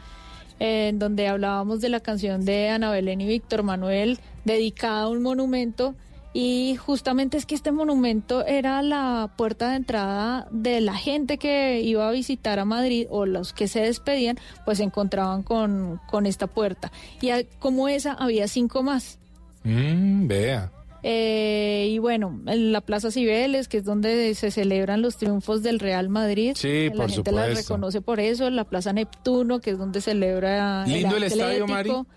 en donde hablábamos de la canción de Ana Belén y Víctor Manuel, dedicada a un monumento. Y justamente es que este monumento era la puerta de entrada de la gente que iba a visitar a Madrid o los que se despedían, pues se encontraban con, con esta puerta. Y como esa había cinco más. Mm, vea. Eh, y bueno, en la Plaza Cibeles, que es donde se celebran los triunfos del Real Madrid. Sí, que por La gente la supuesto. reconoce por eso. La Plaza Neptuno, que es donde celebra. Lindo el estadio, Atlético. Mari.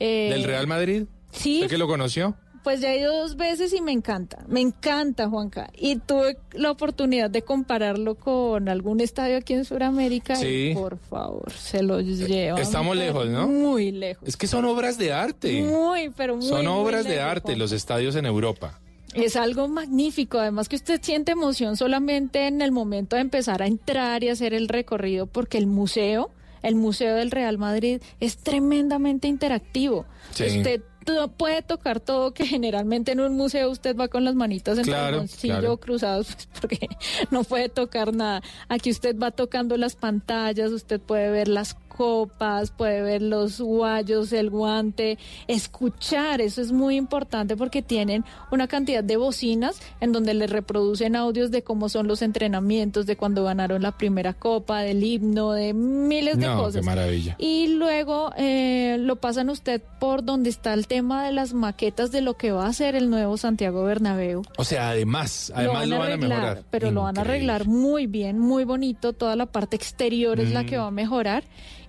Eh, ¿Del Real Madrid? Sí. ¿Usted que lo conoció? Pues ya he ido dos veces y me encanta, me encanta Juanca. Y tuve la oportunidad de compararlo con algún estadio aquí en Sudamérica Sí. y por favor, se lo llevan. Estamos lejos, ¿no? Muy lejos. Es que son obras de arte. Muy, pero muy son muy obras de arte los estadios en Europa. Es algo magnífico, además que usted siente emoción solamente en el momento de empezar a entrar y hacer el recorrido, porque el museo, el Museo del Real Madrid, es tremendamente interactivo. Sí. Usted to- puede tocar todo, que generalmente en un museo usted va con las manitas en Claro, el bolsillo claro. cruzados, pues, porque no puede tocar nada. Aquí usted va tocando las pantallas, usted puede ver las copas, puede ver los guayos, el guante, escuchar, eso es muy importante porque tienen una cantidad de bocinas en donde le reproducen audios de cómo son los entrenamientos, de cuando ganaron la primera copa, del himno, de miles de No, cosas. qué maravilla. Y luego eh, lo pasan usted por donde está el tema de las maquetas de lo que va a ser el nuevo Santiago Bernabéu. O sea, además, además lo van a, arreglar, mejorar. Pero lo van a arreglar muy bien, muy bonito. Toda la parte exterior es la que Mm. va a mejorar.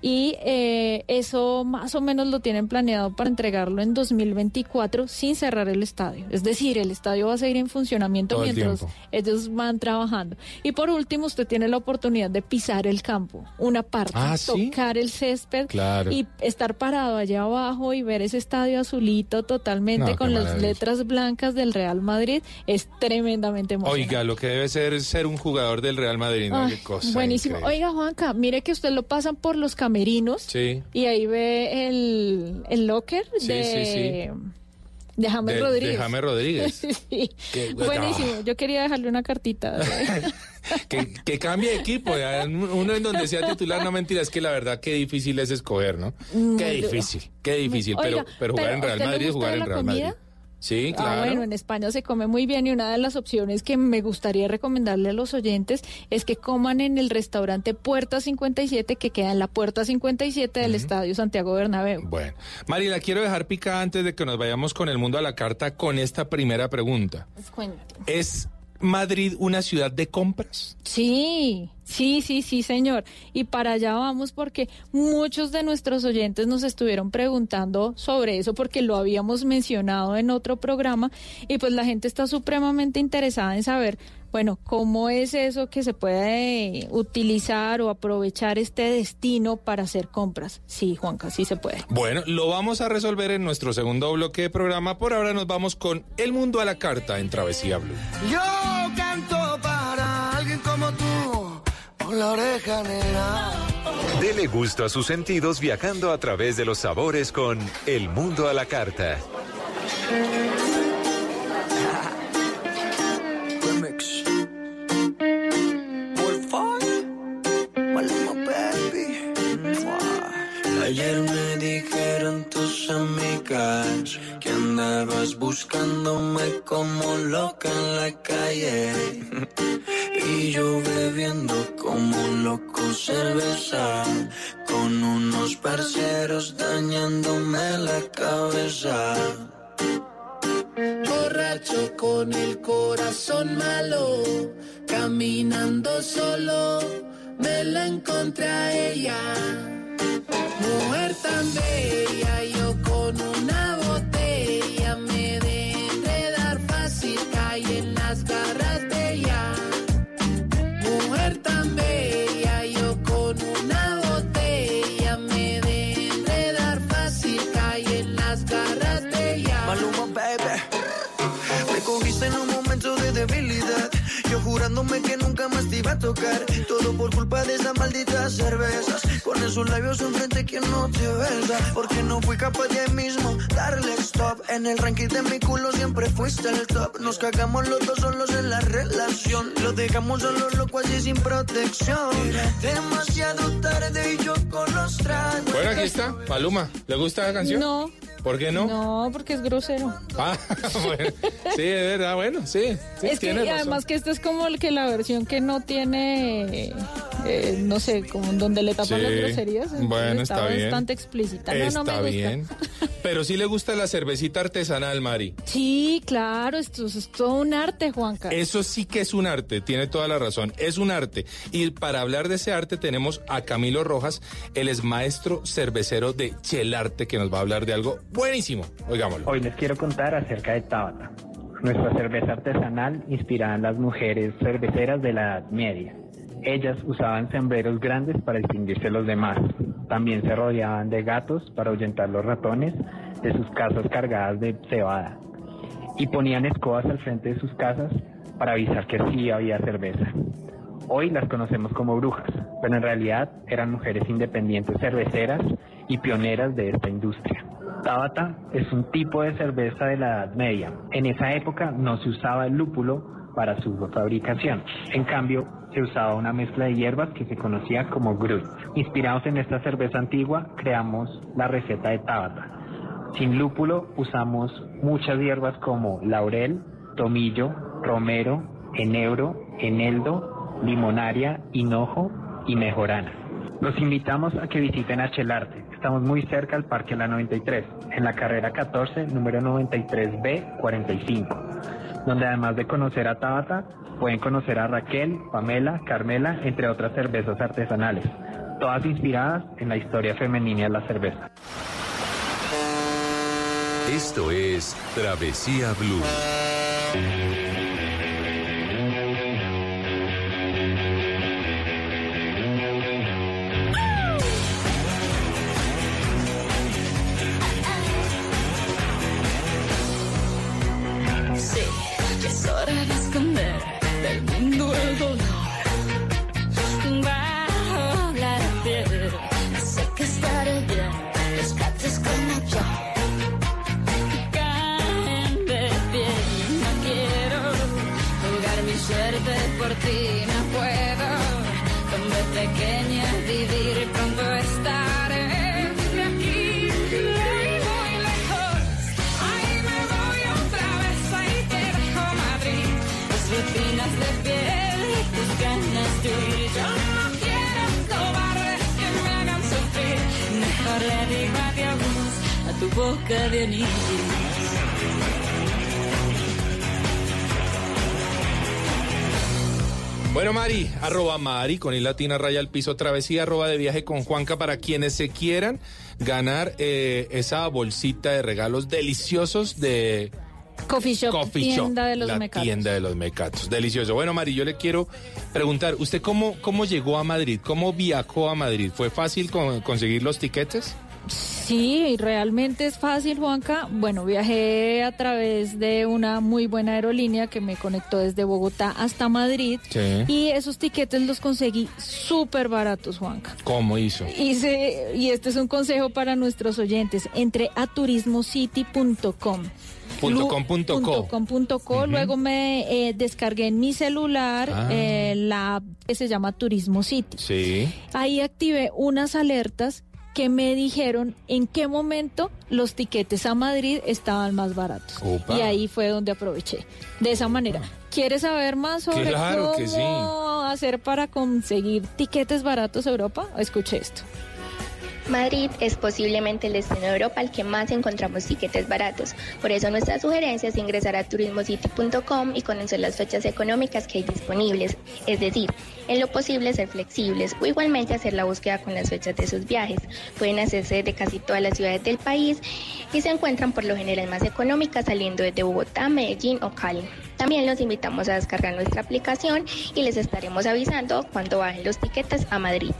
Y eh, eso más o menos lo tienen planeado para entregarlo en 2024 sin cerrar el estadio. Es decir, el estadio va a seguir en funcionamiento Todo mientras ellos van trabajando. Y por último, usted tiene la oportunidad de pisar el campo, una parte, Ah, ¿sí? tocar el césped Claro. y estar parado allá abajo y ver ese estadio azulito totalmente No, con las letras blancas del Real Madrid es tremendamente emocionante. Oiga, lo que debe ser ser un jugador del Real Madrid, ¿no? Ay, Qué cosa buenísimo. increíble. Oiga, Juanca, mire que usted lo pasan por los camerinos Sí. y ahí ve el, el locker Sí, de, sí, sí. de James De- Rodríguez. de James Rodríguez. Sí. Qué- Buenísimo. Yo quería dejarle una cartita. Que, que cambie de equipo. ya, Uno en donde sea titular, no mentira, es que la verdad qué difícil es escoger, ¿no? Mm, Qué difícil, qué difícil. Oiga, pero, pero jugar pero en ¿a Real Madrid es jugar en Real comida? Madrid. Sí, Ah, claro. bueno, en España se come muy bien y una de las opciones que me gustaría recomendarle a los oyentes es que coman en el restaurante Puerta 57 que queda en la Puerta 57 del Estadio Santiago Bernabéu. Bueno, Mari, la quiero dejar picada antes de que nos vayamos con el mundo a la carta con esta primera pregunta. ¿Es Madrid una ciudad de compras? Sí, sí, sí, sí, señor. Y para allá vamos porque muchos de nuestros oyentes nos estuvieron preguntando sobre eso porque lo habíamos mencionado en otro programa y pues la gente está supremamente interesada en saber, bueno, cómo es eso que se puede utilizar o aprovechar este destino para hacer compras. Sí, Juanca, sí se puede. Bueno, lo vamos a resolver en nuestro segundo bloque de programa. Por ahora nos vamos con El mundo a la carta en Travesía Blue. Yo canto para alguien como tú, con la oreja negra. Dele gusto a sus sentidos viajando a través de los sabores con El Mundo a la Carta. Ayer me dijeron tus amigas andabas buscándome como loca en la calle. Y yo bebiendo como un loco cerveza, con unos parceros dañándome la cabeza. Borracho con el corazón malo, caminando solo, me la encontré a ella. Mujer tan bella, yo con una botella debilidad. Yo jurándome que nunca más te iba a tocar. Todo por culpa de esas malditas cervezas. Con esos labios enfrente que no te besa. Porque no fui capaz de ahí mismo darle stop. En el ranking de mi culo siempre fuiste el top. Nos cagamos los dos solos en la relación. Lo dejamos solo loco así sin protección. Demasiado tarde y yo con los tragos. Bueno, aquí está. Maluma, ¿le gusta la canción? No. ¿Por qué no? No, porque es grosero. Ah, bueno. Sí, de verdad, bueno, sí. sí es que razón. además que esta es como el que la versión que no tiene, eh, no sé, como donde le tapan Sí, las groserías. bueno, está bien. bastante explícita. No, no me Está gusta. bien. Pero sí le gusta la cervecita artesanal, Mari. Sí, claro, esto, es todo un arte, Juanca. Eso sí que es un arte, tiene toda la razón, es un arte. Y para hablar de ese arte tenemos a Camilo Rojas, él es maestro cervecero de Chelarte, que nos va a hablar de algo buenísimo. Oigámoslo. Hoy les quiero contar acerca de Tabata, nuestra cerveza artesanal inspirada en las mujeres cerveceras de la Edad Media. Ellas usaban sombreros grandes para distinguirse de los demás. También se rodeaban de gatos para ahuyentar los ratones de sus casas cargadas de cebada. Y ponían escobas al frente de sus casas para avisar que sí había cerveza. Hoy las conocemos como brujas, pero en realidad eran mujeres independientes cerveceras y pioneras de esta industria. Tabata es un tipo de cerveza de la Edad Media. En esa época no se usaba el lúpulo para su fabricación. En cambio, se usaba una mezcla de hierbas que se conocía como Grut. Inspirados en esta cerveza antigua, creamos la receta de Tabata. Sin lúpulo usamos muchas hierbas como laurel, tomillo, romero, enebro, eneldo, limonaria, hinojo y mejorana. Los invitamos a que visiten Achelarte. Estamos muy cerca al Parque La 93, en la carrera 14, número 93B45, donde además de conocer a Tabata, pueden conocer a Raquel, Pamela, Carmela, entre otras cervezas artesanales, todas inspiradas en la historia femenina de la cerveza. Esto es Travesía Blue. Arroba Mari con i latina raya al piso travesía, arroba de viaje con Juanca para quienes se quieran ganar eh, esa bolsita de regalos deliciosos de Coffee Shop, Coffee Shop, tienda de los la mecatos. tienda de los mecatos. Delicioso. Bueno, Mari, yo le quiero preguntar, ¿usted cómo, cómo llegó a Madrid? ¿Cómo viajó a Madrid? ¿Fue fácil con- conseguir los tiquetes? Sí, realmente es fácil, Juanca. Bueno, viajé a través de una muy buena aerolínea que me conectó desde Bogotá hasta Madrid. Sí. Y esos tiquetes los conseguí súper baratos, Juanca. ¿Cómo hizo? Hice, y este es un consejo para nuestros oyentes, entre a turismocity.com. Punto com punto co. com punto co. Luego me eh, descargué en mi celular Ah. eh, la app que se llama Turismo City. Sí. Ahí activé unas alertas que me dijeron en qué momento los tiquetes a Madrid estaban más baratos. Opa. Y ahí fue donde aproveché. De esa manera. ¿Quieres saber más sobre Claro cómo sí. hacer para conseguir tiquetes baratos a Europa? Escuche esto. Madrid es posiblemente el destino de Europa al que más encontramos tiquetes baratos. Por eso nuestra sugerencia es ingresar a turismocity.com y conocer las fechas económicas que hay disponibles. Es decir, en lo posible ser flexibles o igualmente hacer la búsqueda con las fechas de sus viajes. Pueden hacerse de casi todas las ciudades del país y se encuentran por lo general más económicas saliendo desde Bogotá, Medellín o Cali. También los invitamos a descargar nuestra aplicación y les estaremos avisando cuando bajen los tiquetes a Madrid.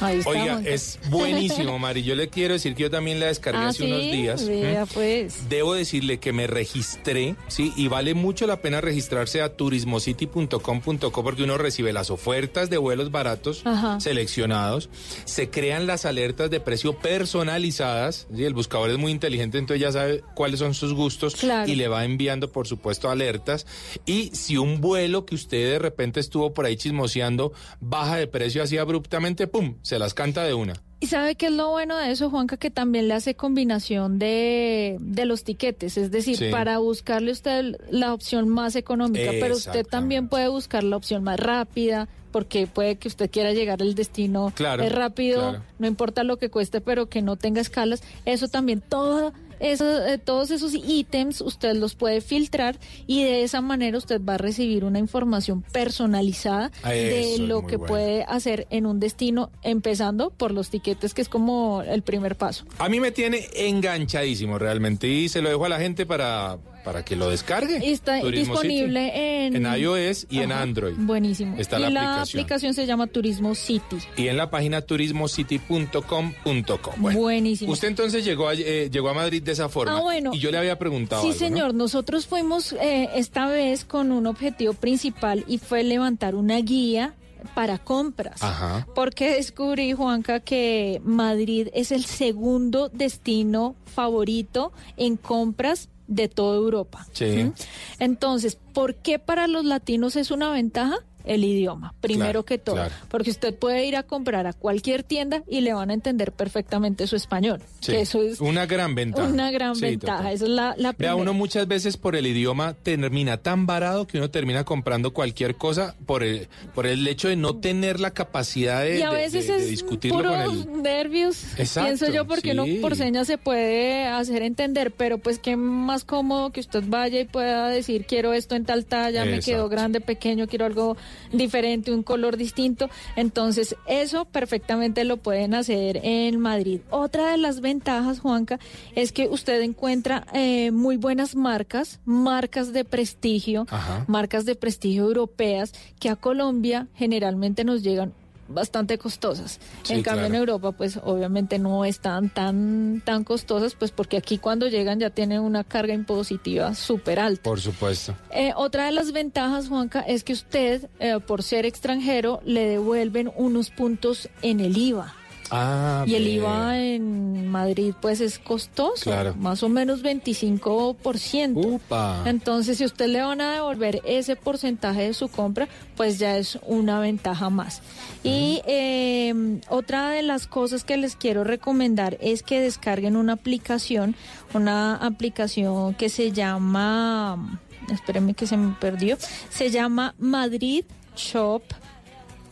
Ahí Oiga, es buenísimo, Mari. Yo le quiero decir que yo también la descargué Ah, hace sí, unos días. ¿Mm? pues. Debo decirle que me registré, sí, y vale mucho la pena registrarse a turismocity.com.co porque uno recibe las ofertas de vuelos baratos Ajá. seleccionados, se crean las alertas de precio personalizadas, ¿sí? el buscador es muy inteligente, entonces ya sabe cuáles son sus gustos Claro. y le va enviando, por supuesto, alertas. Y si un vuelo que usted de repente estuvo por ahí chismoseando baja de precio así abruptamente, ¡pum!, se las canta de una. ¿Y sabe qué es lo bueno de eso, Juanca? Que también le hace combinación de, de los tiquetes, es decir, Sí. para buscarle usted la opción más económica, pero usted también puede buscar la opción más rápida, porque puede que usted quiera llegar al destino Claro, rápido, claro. no importa lo que cueste, pero que no tenga escalas. Eso también, todo eso, eh, todos esos ítems usted los puede filtrar y de esa manera usted va a recibir una información personalizada Ah, de lo que bueno. puede hacer en un destino, empezando por los tiquetes, que es como el primer paso. A mí me tiene enganchadísimo realmente y se lo dejo a la gente para, para que lo descargue. Está Turismo disponible City. en... En iOS y en Android. Buenísimo. Está y la la aplicación. aplicación se llama Turismo City. Y en la página turismocity.com.co. Bueno, Buenísimo. Usted entonces llegó a, eh, llegó a Madrid de esa forma. Ah, bueno. Y yo le había preguntado. Sí, algo, ¿no? señor. Nosotros fuimos eh, esta vez con un objetivo principal y fue levantar una guía para compras. Ajá. Porque descubrí, Juanca, que Madrid es el segundo destino favorito en compras de toda Europa. Sí. ¿Mm? Entonces, ¿por qué para los latinos es una ventaja? El idioma, primero Claro, que todo, claro. porque usted puede ir a comprar a cualquier tienda y le van a entender perfectamente su español. Sí, que eso es una gran ventaja. una gran Sí, ventaja. total. Esa es la, la Vea, primera. uno muchas veces por el idioma termina tan varado que uno termina comprando cualquier cosa por el, por el hecho de no tener la capacidad de, y a veces de- de es discutirlo puros con el... nervios, Exacto, pienso yo, porque sí. uno por señas se puede hacer entender, pero pues qué más cómodo que usted vaya y pueda decir quiero esto en tal talla, me quedó grande, pequeño, quiero algo diferente, un color distinto. Entonces, eso perfectamente lo pueden hacer en Madrid. Otra de las ventajas, Juanca, es que usted encuentra eh, muy buenas marcas, marcas de prestigio, Ajá. marcas de prestigio europeas que a Colombia generalmente nos llegan bastante costosas. Sí, en cambio en. Europa pues obviamente no están tan tan costosas pues porque aquí cuando llegan ya tienen una carga impositiva súper alta. Por supuesto. Eh, otra de las ventajas, Juanca, es que usted, eh, por ser extranjero, le devuelven unos puntos en el IVA. Ah, y el. IVA en Madrid, pues es costoso, Claro. más o menos 25%. Upa. Entonces, si usted le van a devolver ese porcentaje de su compra, pues ya es una ventaja más. Y eh, otra de las cosas que les quiero recomendar es que descarguen una aplicación, una aplicación que se llama, espérenme que se me perdió, se llama Madrid Shop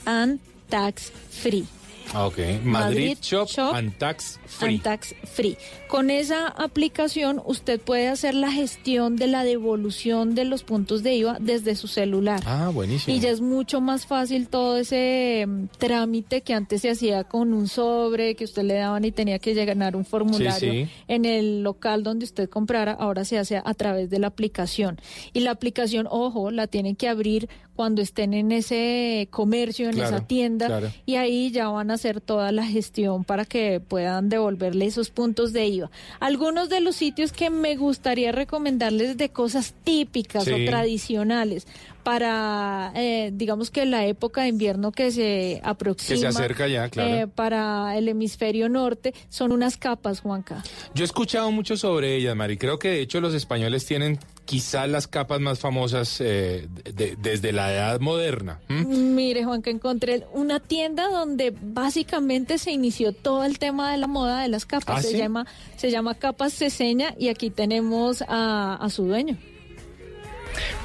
and Tax Free. Ah, ok. Madrid, Madrid Shop, Shop and Tax Free. and Tax Free. Con esa aplicación usted puede hacer la gestión de la devolución de los puntos de IVA desde su celular. Ah, buenísimo. Y ya es mucho más fácil todo ese mm, trámite que antes se hacía con un sobre que usted le daban y tenía que llenar un formulario Sí, sí. en el local donde usted comprara, ahora se hace a través de la aplicación. Y la aplicación, ojo, la tienen que abrir cuando estén en ese comercio, en Claro, esa tienda, claro. y ahí ya van a hacer toda la gestión para que puedan devolverle esos puntos de IVA. Algunos de los sitios que me gustaría recomendarles de cosas típicas Sí. o tradicionales para, eh, digamos que la época de invierno que se aproxima. Que se acerca ya, claro. eh, para el hemisferio norte son unas capas, Juanca. Yo he escuchado mucho sobre ellas, Mari. Creo que de hecho los españoles tienen quizá las capas más famosas eh, de- desde la edad moderna. Mire, Juan, que encontré una tienda donde básicamente se inició todo el tema de la moda de las capas. ¿Ah, se sí? llama se llama Capas Ceseña y aquí tenemos a, a su dueño.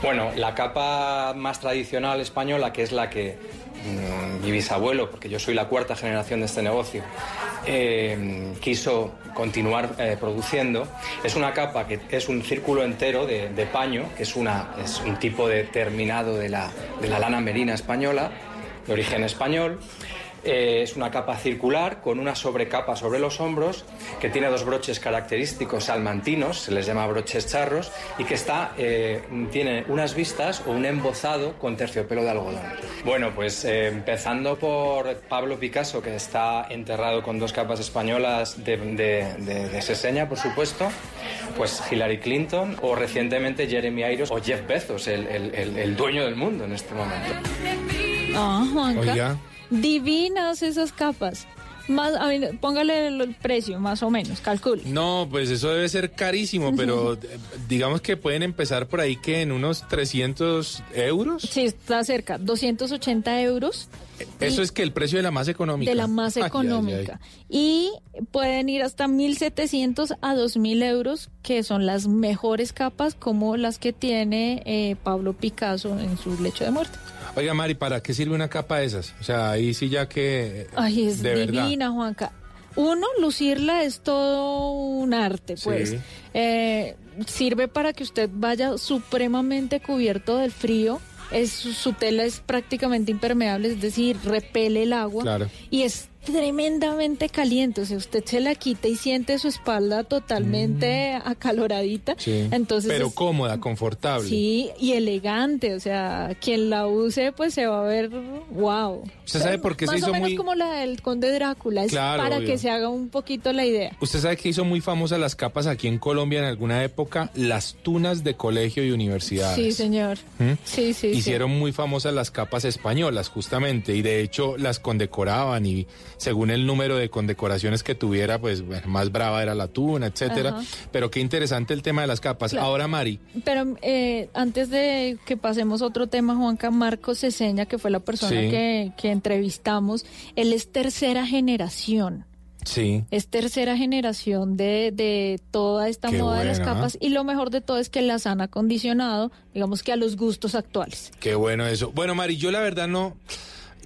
Bueno, la capa más tradicional española, que es la que mm, mi bisabuelo, porque yo soy la cuarta generación de este negocio, eh, quiso continuar eh, produciendo, es una capa que es un círculo entero de, paño, que es, una, es un tipo de terminado de la, de la lana merina española, de origen español. Eh, es una capa circular con una sobrecapa sobre los hombros que tiene dos broches característicos salmantinos, se les llama broches charros, y que está, eh, tiene unas vistas o un embozado con terciopelo de algodón. Bueno, pues eh, empezando por Pablo Picasso, que está enterrado con dos capas españolas de, de, de- de Seseña, por supuesto, pues Hillary Clinton o recientemente Jeremy Irons o Jeff Bezos, el, el- el- el dueño del mundo en este momento. Juanca. Oiga. Divinas esas capas. Más, a póngale el, precio, más o menos, calcule. No, pues eso debe ser carísimo, pero eh, digamos que pueden empezar por ahí que en unos 300 euros. Sí, está cerca, 280 euros Eso es que el precio de la más económica. de la más Ay, ay, económica. ay. Y pueden ir hasta 1.700 a 2.000 euros, que son las mejores capas como las que tiene eh, Pablo Picasso en su lecho de muerte. Oiga, Mari, ¿para qué sirve una capa de esas? O sea, ahí sí ya que... Ay, es de verdad. divina, Juanca. Uno, lucirla es todo un arte, pues. Sí. Eh, sirve para que usted vaya supremamente cubierto del frío. Es, su tela es prácticamente impermeable, es decir, repele el agua. Claro. Y es tremendamente caliente. O sea, usted se la quita y siente su espalda totalmente acaloradita. Mm. Sí. Entonces Pero es- cómoda, confortable. Sí, y elegante, o sea, quien la use pues se va a ver wow. ¿Usted sabe por qué se Más hizo o menos muy- como la del Conde Drácula, es Claro, para obvio. que se haga un poquito la idea. Usted sabe que hizo muy famosas las capas aquí en Colombia en alguna época, las tunas de colegio y universidades. Sí, señor. ¿Mm? Sí, sí, Hicieron muy famosas las capas españolas, justamente, y de hecho las condecoraban y según el número de condecoraciones que tuviera, pues bueno, más brava era la tuna, etcétera. Ajá. Pero qué interesante el tema de las capas. Claro. Ahora, Mari, Pero eh, antes de que pasemos a otro tema, Juanca Marcos Ceseña, que fue la persona Sí. que, que entrevistamos, él es tercera generación. sí. Es tercera generación de, de toda esta Qué moda de las capas y lo mejor de todo es que las han acondicionado, digamos que a los gustos actuales. Qué bueno eso. Bueno, Mari, yo la verdad no,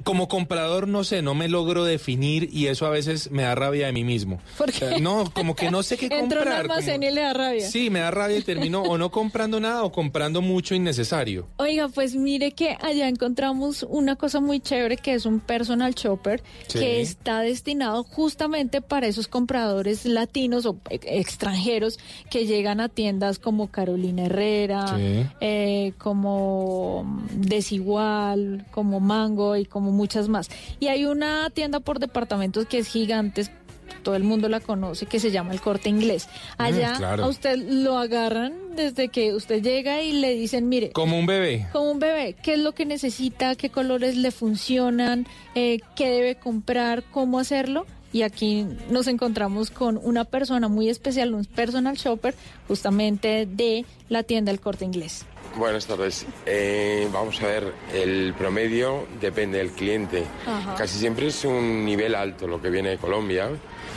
como comprador no sé, no me logro definir y eso a veces me da rabia de mí mismo. ¿Por qué? No, como que no sé qué comprar. almacén como- y le da rabia. Sí, me da rabia y termino o no comprando nada o comprando mucho innecesario. Oiga, pues mire que allá encontramos una cosa muy chévere que es un personal shopper Sí. que está destinado justamente para esos compradores latinos o e- extranjeros que llegan a tiendas como Carolina Herrera, Sí. eh, como Desigual, como Mango y como muchas más. Y hay una tienda por departamentos que es gigante, todo el mundo la conoce, que se llama el Corte Inglés. Allá Mm, claro. a usted lo agarran desde que usted llega y le dicen, mire, Como un bebé. como un bebé, ¿qué es lo que necesita? ¿Qué colores le funcionan? Eh, ¿Qué debe comprar? ¿Cómo hacerlo? Y aquí nos encontramos con una persona muy especial, un personal shopper, justamente de la tienda El Corte Inglés. Buenas tardes. Eh, vamos a ver, el promedio depende del cliente. Ajá. Casi siempre es un nivel alto lo que viene de Colombia.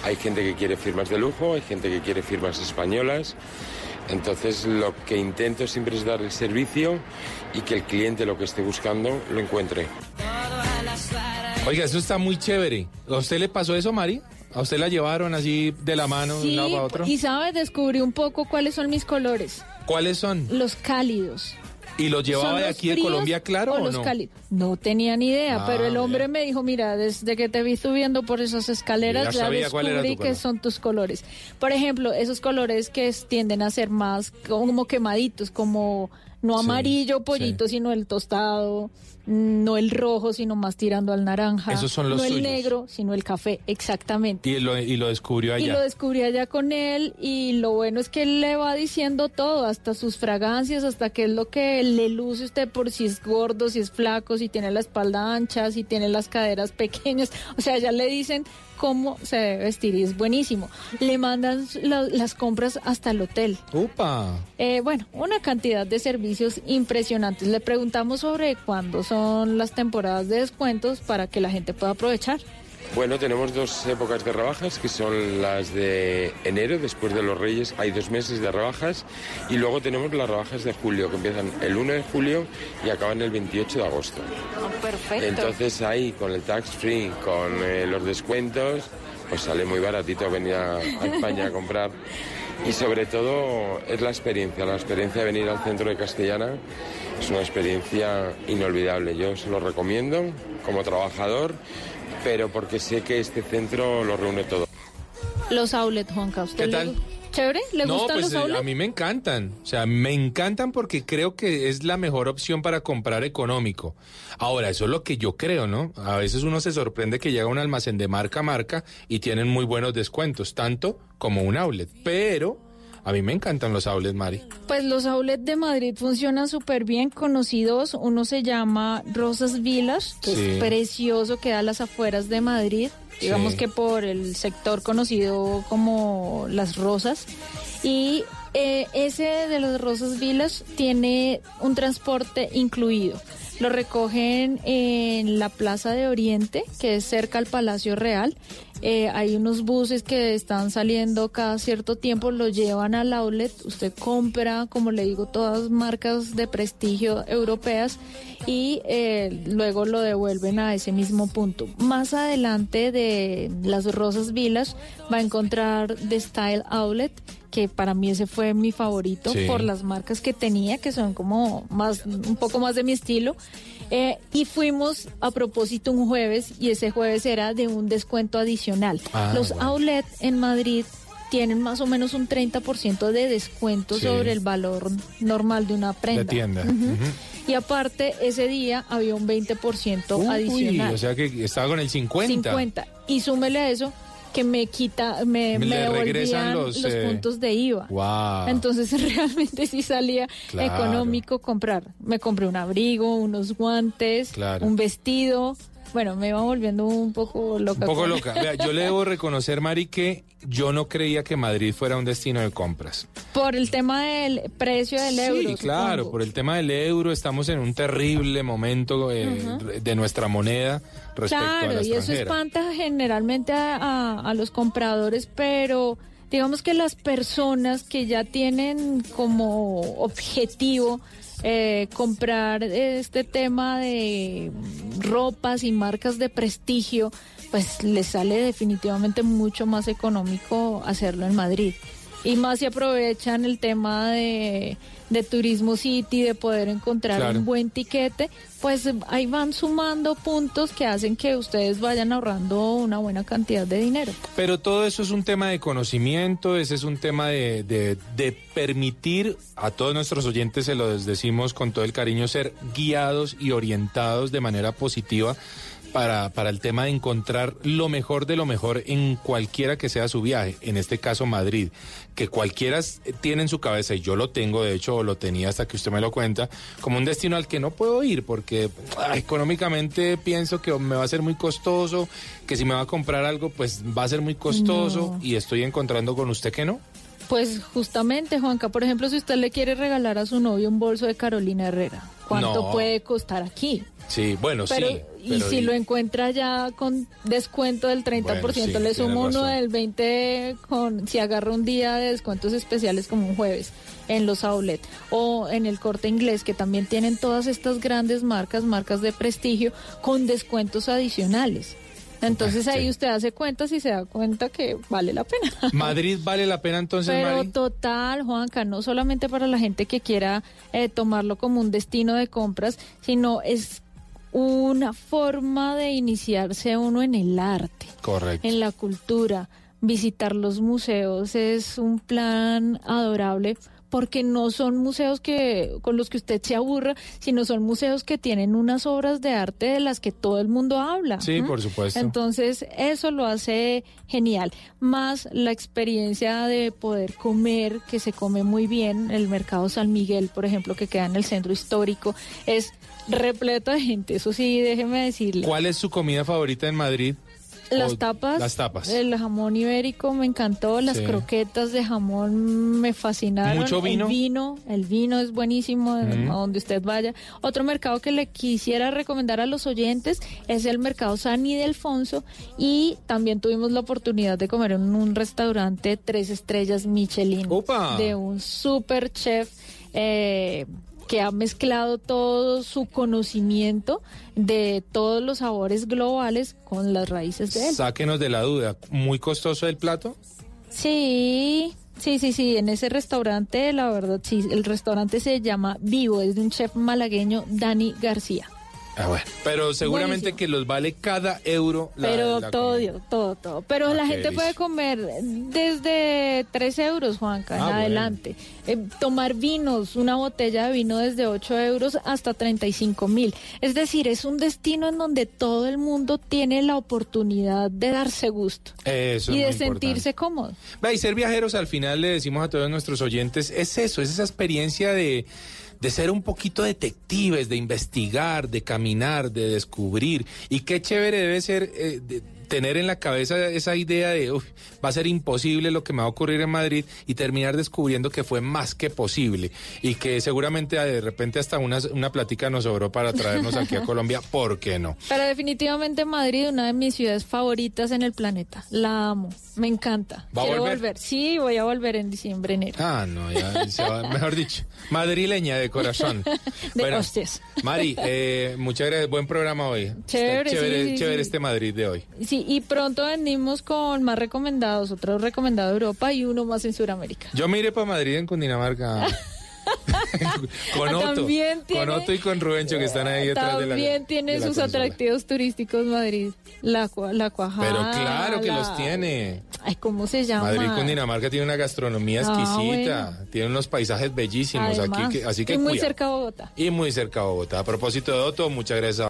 Hay gente que quiere firmas de lujo, hay gente que quiere firmas españolas. Entonces lo que intento siempre es dar el servicio y que el cliente lo que esté buscando lo encuentre. Oiga, eso está muy chévere. ¿A usted le pasó eso, Mari? ¿A usted la llevaron así de la mano de un Sí, lado a otro? y sabe, descubrí un poco cuáles son mis colores, ¿Cuáles son? los cálidos. ¿Y los llevaba ¿Son de aquí de Colombia, claro o, los no? cálidos? No tenía ni idea, Ah, pero el hombre mira. me dijo, mira, desde que te vi subiendo por esas escaleras, Ya descubrí que color. son tus colores. Por ejemplo, esos colores que tienden a ser más como quemaditos, como no Sí, amarillo pollito, sino el tostado, no el rojo, sino más tirando al naranja. Esos son los No el negro, sino el café, exactamente. Y lo, y lo descubrió Y allá. lo descubrí allá con él y lo bueno es que él le va diciendo todo, hasta sus fragancias, hasta qué es lo que le luce usted por si es gordo, si es flaco, si tiene la espalda ancha, si tiene las caderas pequeñas. O sea, ya le dicen cómo se debe vestir y es buenísimo. Le mandan la- las compras hasta el hotel. ¡Upa! Eh, bueno, una cantidad de servicios impresionantes. Le preguntamos sobre cuándo son las temporadas de descuentos para que la gente pueda aprovechar. Bueno, tenemos dos épocas de rebajas, que son las de enero, después de los Reyes, hay dos meses de rebajas, y luego tenemos las rebajas de julio, que empiezan el 1 de julio y acaban el 28 de agosto. perfecto. Entonces ahí, con el tax free, con eh, los descuentos, pues sale muy baratito venir a, a España a comprar. Y sobre todo es la experiencia, la experiencia de venir al centro de Castellana es una experiencia inolvidable. Yo se lo recomiendo como trabajador, pero porque sé que este centro lo reúne todo. Los outlets, Juanca, ¿usted ¿Qué le tal? ¿Chévere? ¿Le no, gustan pues los eh, outlets? a mí me encantan. O sea, me encantan porque creo que es la mejor opción para comprar económico. Ahora, eso es lo que yo creo, ¿no? A veces uno se sorprende que llega a un almacén de marca a marca y tienen muy buenos descuentos, tanto como un outlet. Pero a mí me encantan los outlets, Mari. Pues los outlets de Madrid funcionan súper bien, conocidos. Uno se llama Rosas Vilas, que Sí. es precioso, queda a las afueras de Madrid. Digamos Sí. que por el sector conocido como Las Rosas. Y eh, ese de las Rosas Vilas tiene un transporte incluido. Lo recogen en la Plaza de Oriente, que es cerca al Palacio Real. Eh, hay unos buses que están saliendo cada cierto tiempo, lo llevan al outlet. Usted compra, como le digo, todas marcas de prestigio europeas y eh, luego lo devuelven a ese mismo punto. Más adelante de las Rosas Vilas va a encontrar The Style Outlet, que para mí ese fue mi favorito Sí. por las marcas que tenía, que son como más, un poco más de mi estilo. Eh, y fuimos a propósito un jueves y ese jueves era de un descuento adicional. Ah, Los bueno. outlets en Madrid tienen más o menos un 30% de descuento Sí. sobre el valor normal de una prenda. Tienda. Ujú. Ujú. Y aparte, ese día había un 20% Uy, adicional. o sea que estaba con el 50. 50. Y súmele a eso que me quita, me, me devolvían los, los, eh, puntos de IVA. Wow. Entonces realmente sí salía Claro. económico comprar. Me compré un abrigo, unos guantes, Claro. un vestido. Bueno, me iba volviendo un poco loca. Un poco con- loca. Vea, yo le debo reconocer, Mari, que yo no creía que Madrid fuera un destino de compras. Por el tema del precio del euro. Sí, claro, supongo. por el tema del euro estamos en un terrible momento eh, de nuestra moneda respecto a Claro, la y eso espanta generalmente a, a- a los compradores, pero digamos que las personas que ya tienen como objetivo eh, comprar este tema de ropas y marcas de prestigio, pues les sale definitivamente mucho más económico hacerlo en Madrid. Y más si aprovechan el tema de, de Turismo City, de poder encontrar Claro. un buen tiquete, pues ahí van sumando puntos que hacen que ustedes vayan ahorrando una buena cantidad de dinero. Pero todo eso es un tema de conocimiento, ese es un tema de, de- de permitir a todos nuestros oyentes, se los decimos con todo el cariño, ser guiados y orientados de manera positiva para, para el tema de encontrar lo mejor de lo mejor en cualquiera que sea su viaje, en este caso Madrid, que cualquiera s- tiene en su cabeza, y yo lo tengo, de hecho lo tenía hasta que usted me lo cuenta, como un destino al que no puedo ir porque ah, económicamente pienso que me va a ser muy costoso, que si me va a comprar algo pues va a ser muy costoso No. y estoy encontrando con usted que no. Pues justamente, Juanca, por ejemplo, si usted le quiere regalar a su novio un bolso de Carolina Herrera, ¿cuánto No. puede costar aquí? Sí, bueno, Pero, sí. y pero si lo encuentra ya con descuento del 30%, Bueno, sí, le sumo uno razón. del 20% con, si agarra un día de descuentos especiales como un jueves en los outlet o en el corte inglés, que también tienen todas estas grandes marcas, marcas de prestigio, con descuentos adicionales. Entonces ahí Sí. usted hace cuentas y se da cuenta que vale la pena. Madrid vale la pena entonces, Pero Mari? total, Juanca, no solamente para la gente que quiera eh, tomarlo como un destino de compras, sino es una forma de iniciarse uno en el arte, Correcto. en la cultura. Visitar los museos es un plan adorable porque no son museos que con los que usted se aburra, sino son museos que tienen unas obras de arte de las que todo el mundo habla. Sí, por supuesto. Entonces, eso lo hace genial. Más la experiencia de poder comer, que se come muy bien. El mercado San Miguel, por ejemplo, que queda en el centro histórico, es repleto de gente. Eso sí, déjeme decirle. ¿Cuál es su comida favorita en Madrid? Las O- tapas. Las tapas. El jamón ibérico me encantó. Las Sí. croquetas de jamón me fascinaron. ¿Mucho vino? El vino, el vino es buenísimo eh, Mm. a donde usted vaya. Otro mercado que le quisiera recomendar a los oyentes es el mercado San Ildefonso. Y también tuvimos la oportunidad de comer en un restaurante tres estrellas Michelin. ¡Opa! De un super chef. eh, que ha mezclado todo su conocimiento de todos los sabores globales con las raíces de él. Sáquenos de la duda. ¿Muy costoso el plato? Sí, sí, sí, sí, en ese restaurante, la verdad, sí, el restaurante se llama Vivo, es de un chef malagueño, Dani García. Ah, bueno. Pero seguramente Buenísimo. que los vale cada euro. la- Pero la todo, comida. Todo, todo. Pero Ah, la gente puede comer desde 3 euros, Juanca, en Ah, bueno. adelante. Eh, tomar vinos, una botella de vino desde 8 euros hasta 35 mil. Es decir, es un destino en donde todo el mundo tiene la oportunidad de darse gusto Eso y es de sentirse importante. cómodo. Ve, y ser viajeros al final le decimos a todos nuestros oyentes, es eso, es esa experiencia de, de ser un poquito detectives, de investigar, de caminar, de descubrir. Y qué chévere debe ser eh, de- tener en la cabeza esa idea de, "Uf, va a ser imposible lo que me va a ocurrir en Madrid y terminar descubriendo que fue más que posible y que seguramente ah, de repente hasta una, una plática nos sobró para traernos aquí a Colombia, ¿por qué no? Pero definitivamente Madrid, una de mis ciudades favoritas en el planeta. La amo, me encanta. ¿Va a Quiero volver? Sí, voy a volver en diciembre, enero. Ah, no, ya, se va- mejor dicho, madrileña de corazón. De hostias. Mari, eh, muchas gracias, buen programa hoy. Chévere, chévere, sí, chévere sí. este Madrid de hoy. Sí, y pronto venimos con más recomendados, otro recomendado de Europa y uno más en Sudamérica. Yo me iré para Madrid en Cundinamarca. con Otto, con Otto y con Rubencho que están ahí detrás de la También tiene de la sus consola. atractivos turísticos Madrid. La, la cuajada. Pero claro que la- los tiene. Ay, ¿cómo se llama? Madrid, Cundinamarca tiene una gastronomía Ah, exquisita, tiene unos paisajes bellísimos Además, aquí, que- así que y muy cerca de Bogotá. Y muy cerca de Bogotá. A propósito de Otto, muchas gracias.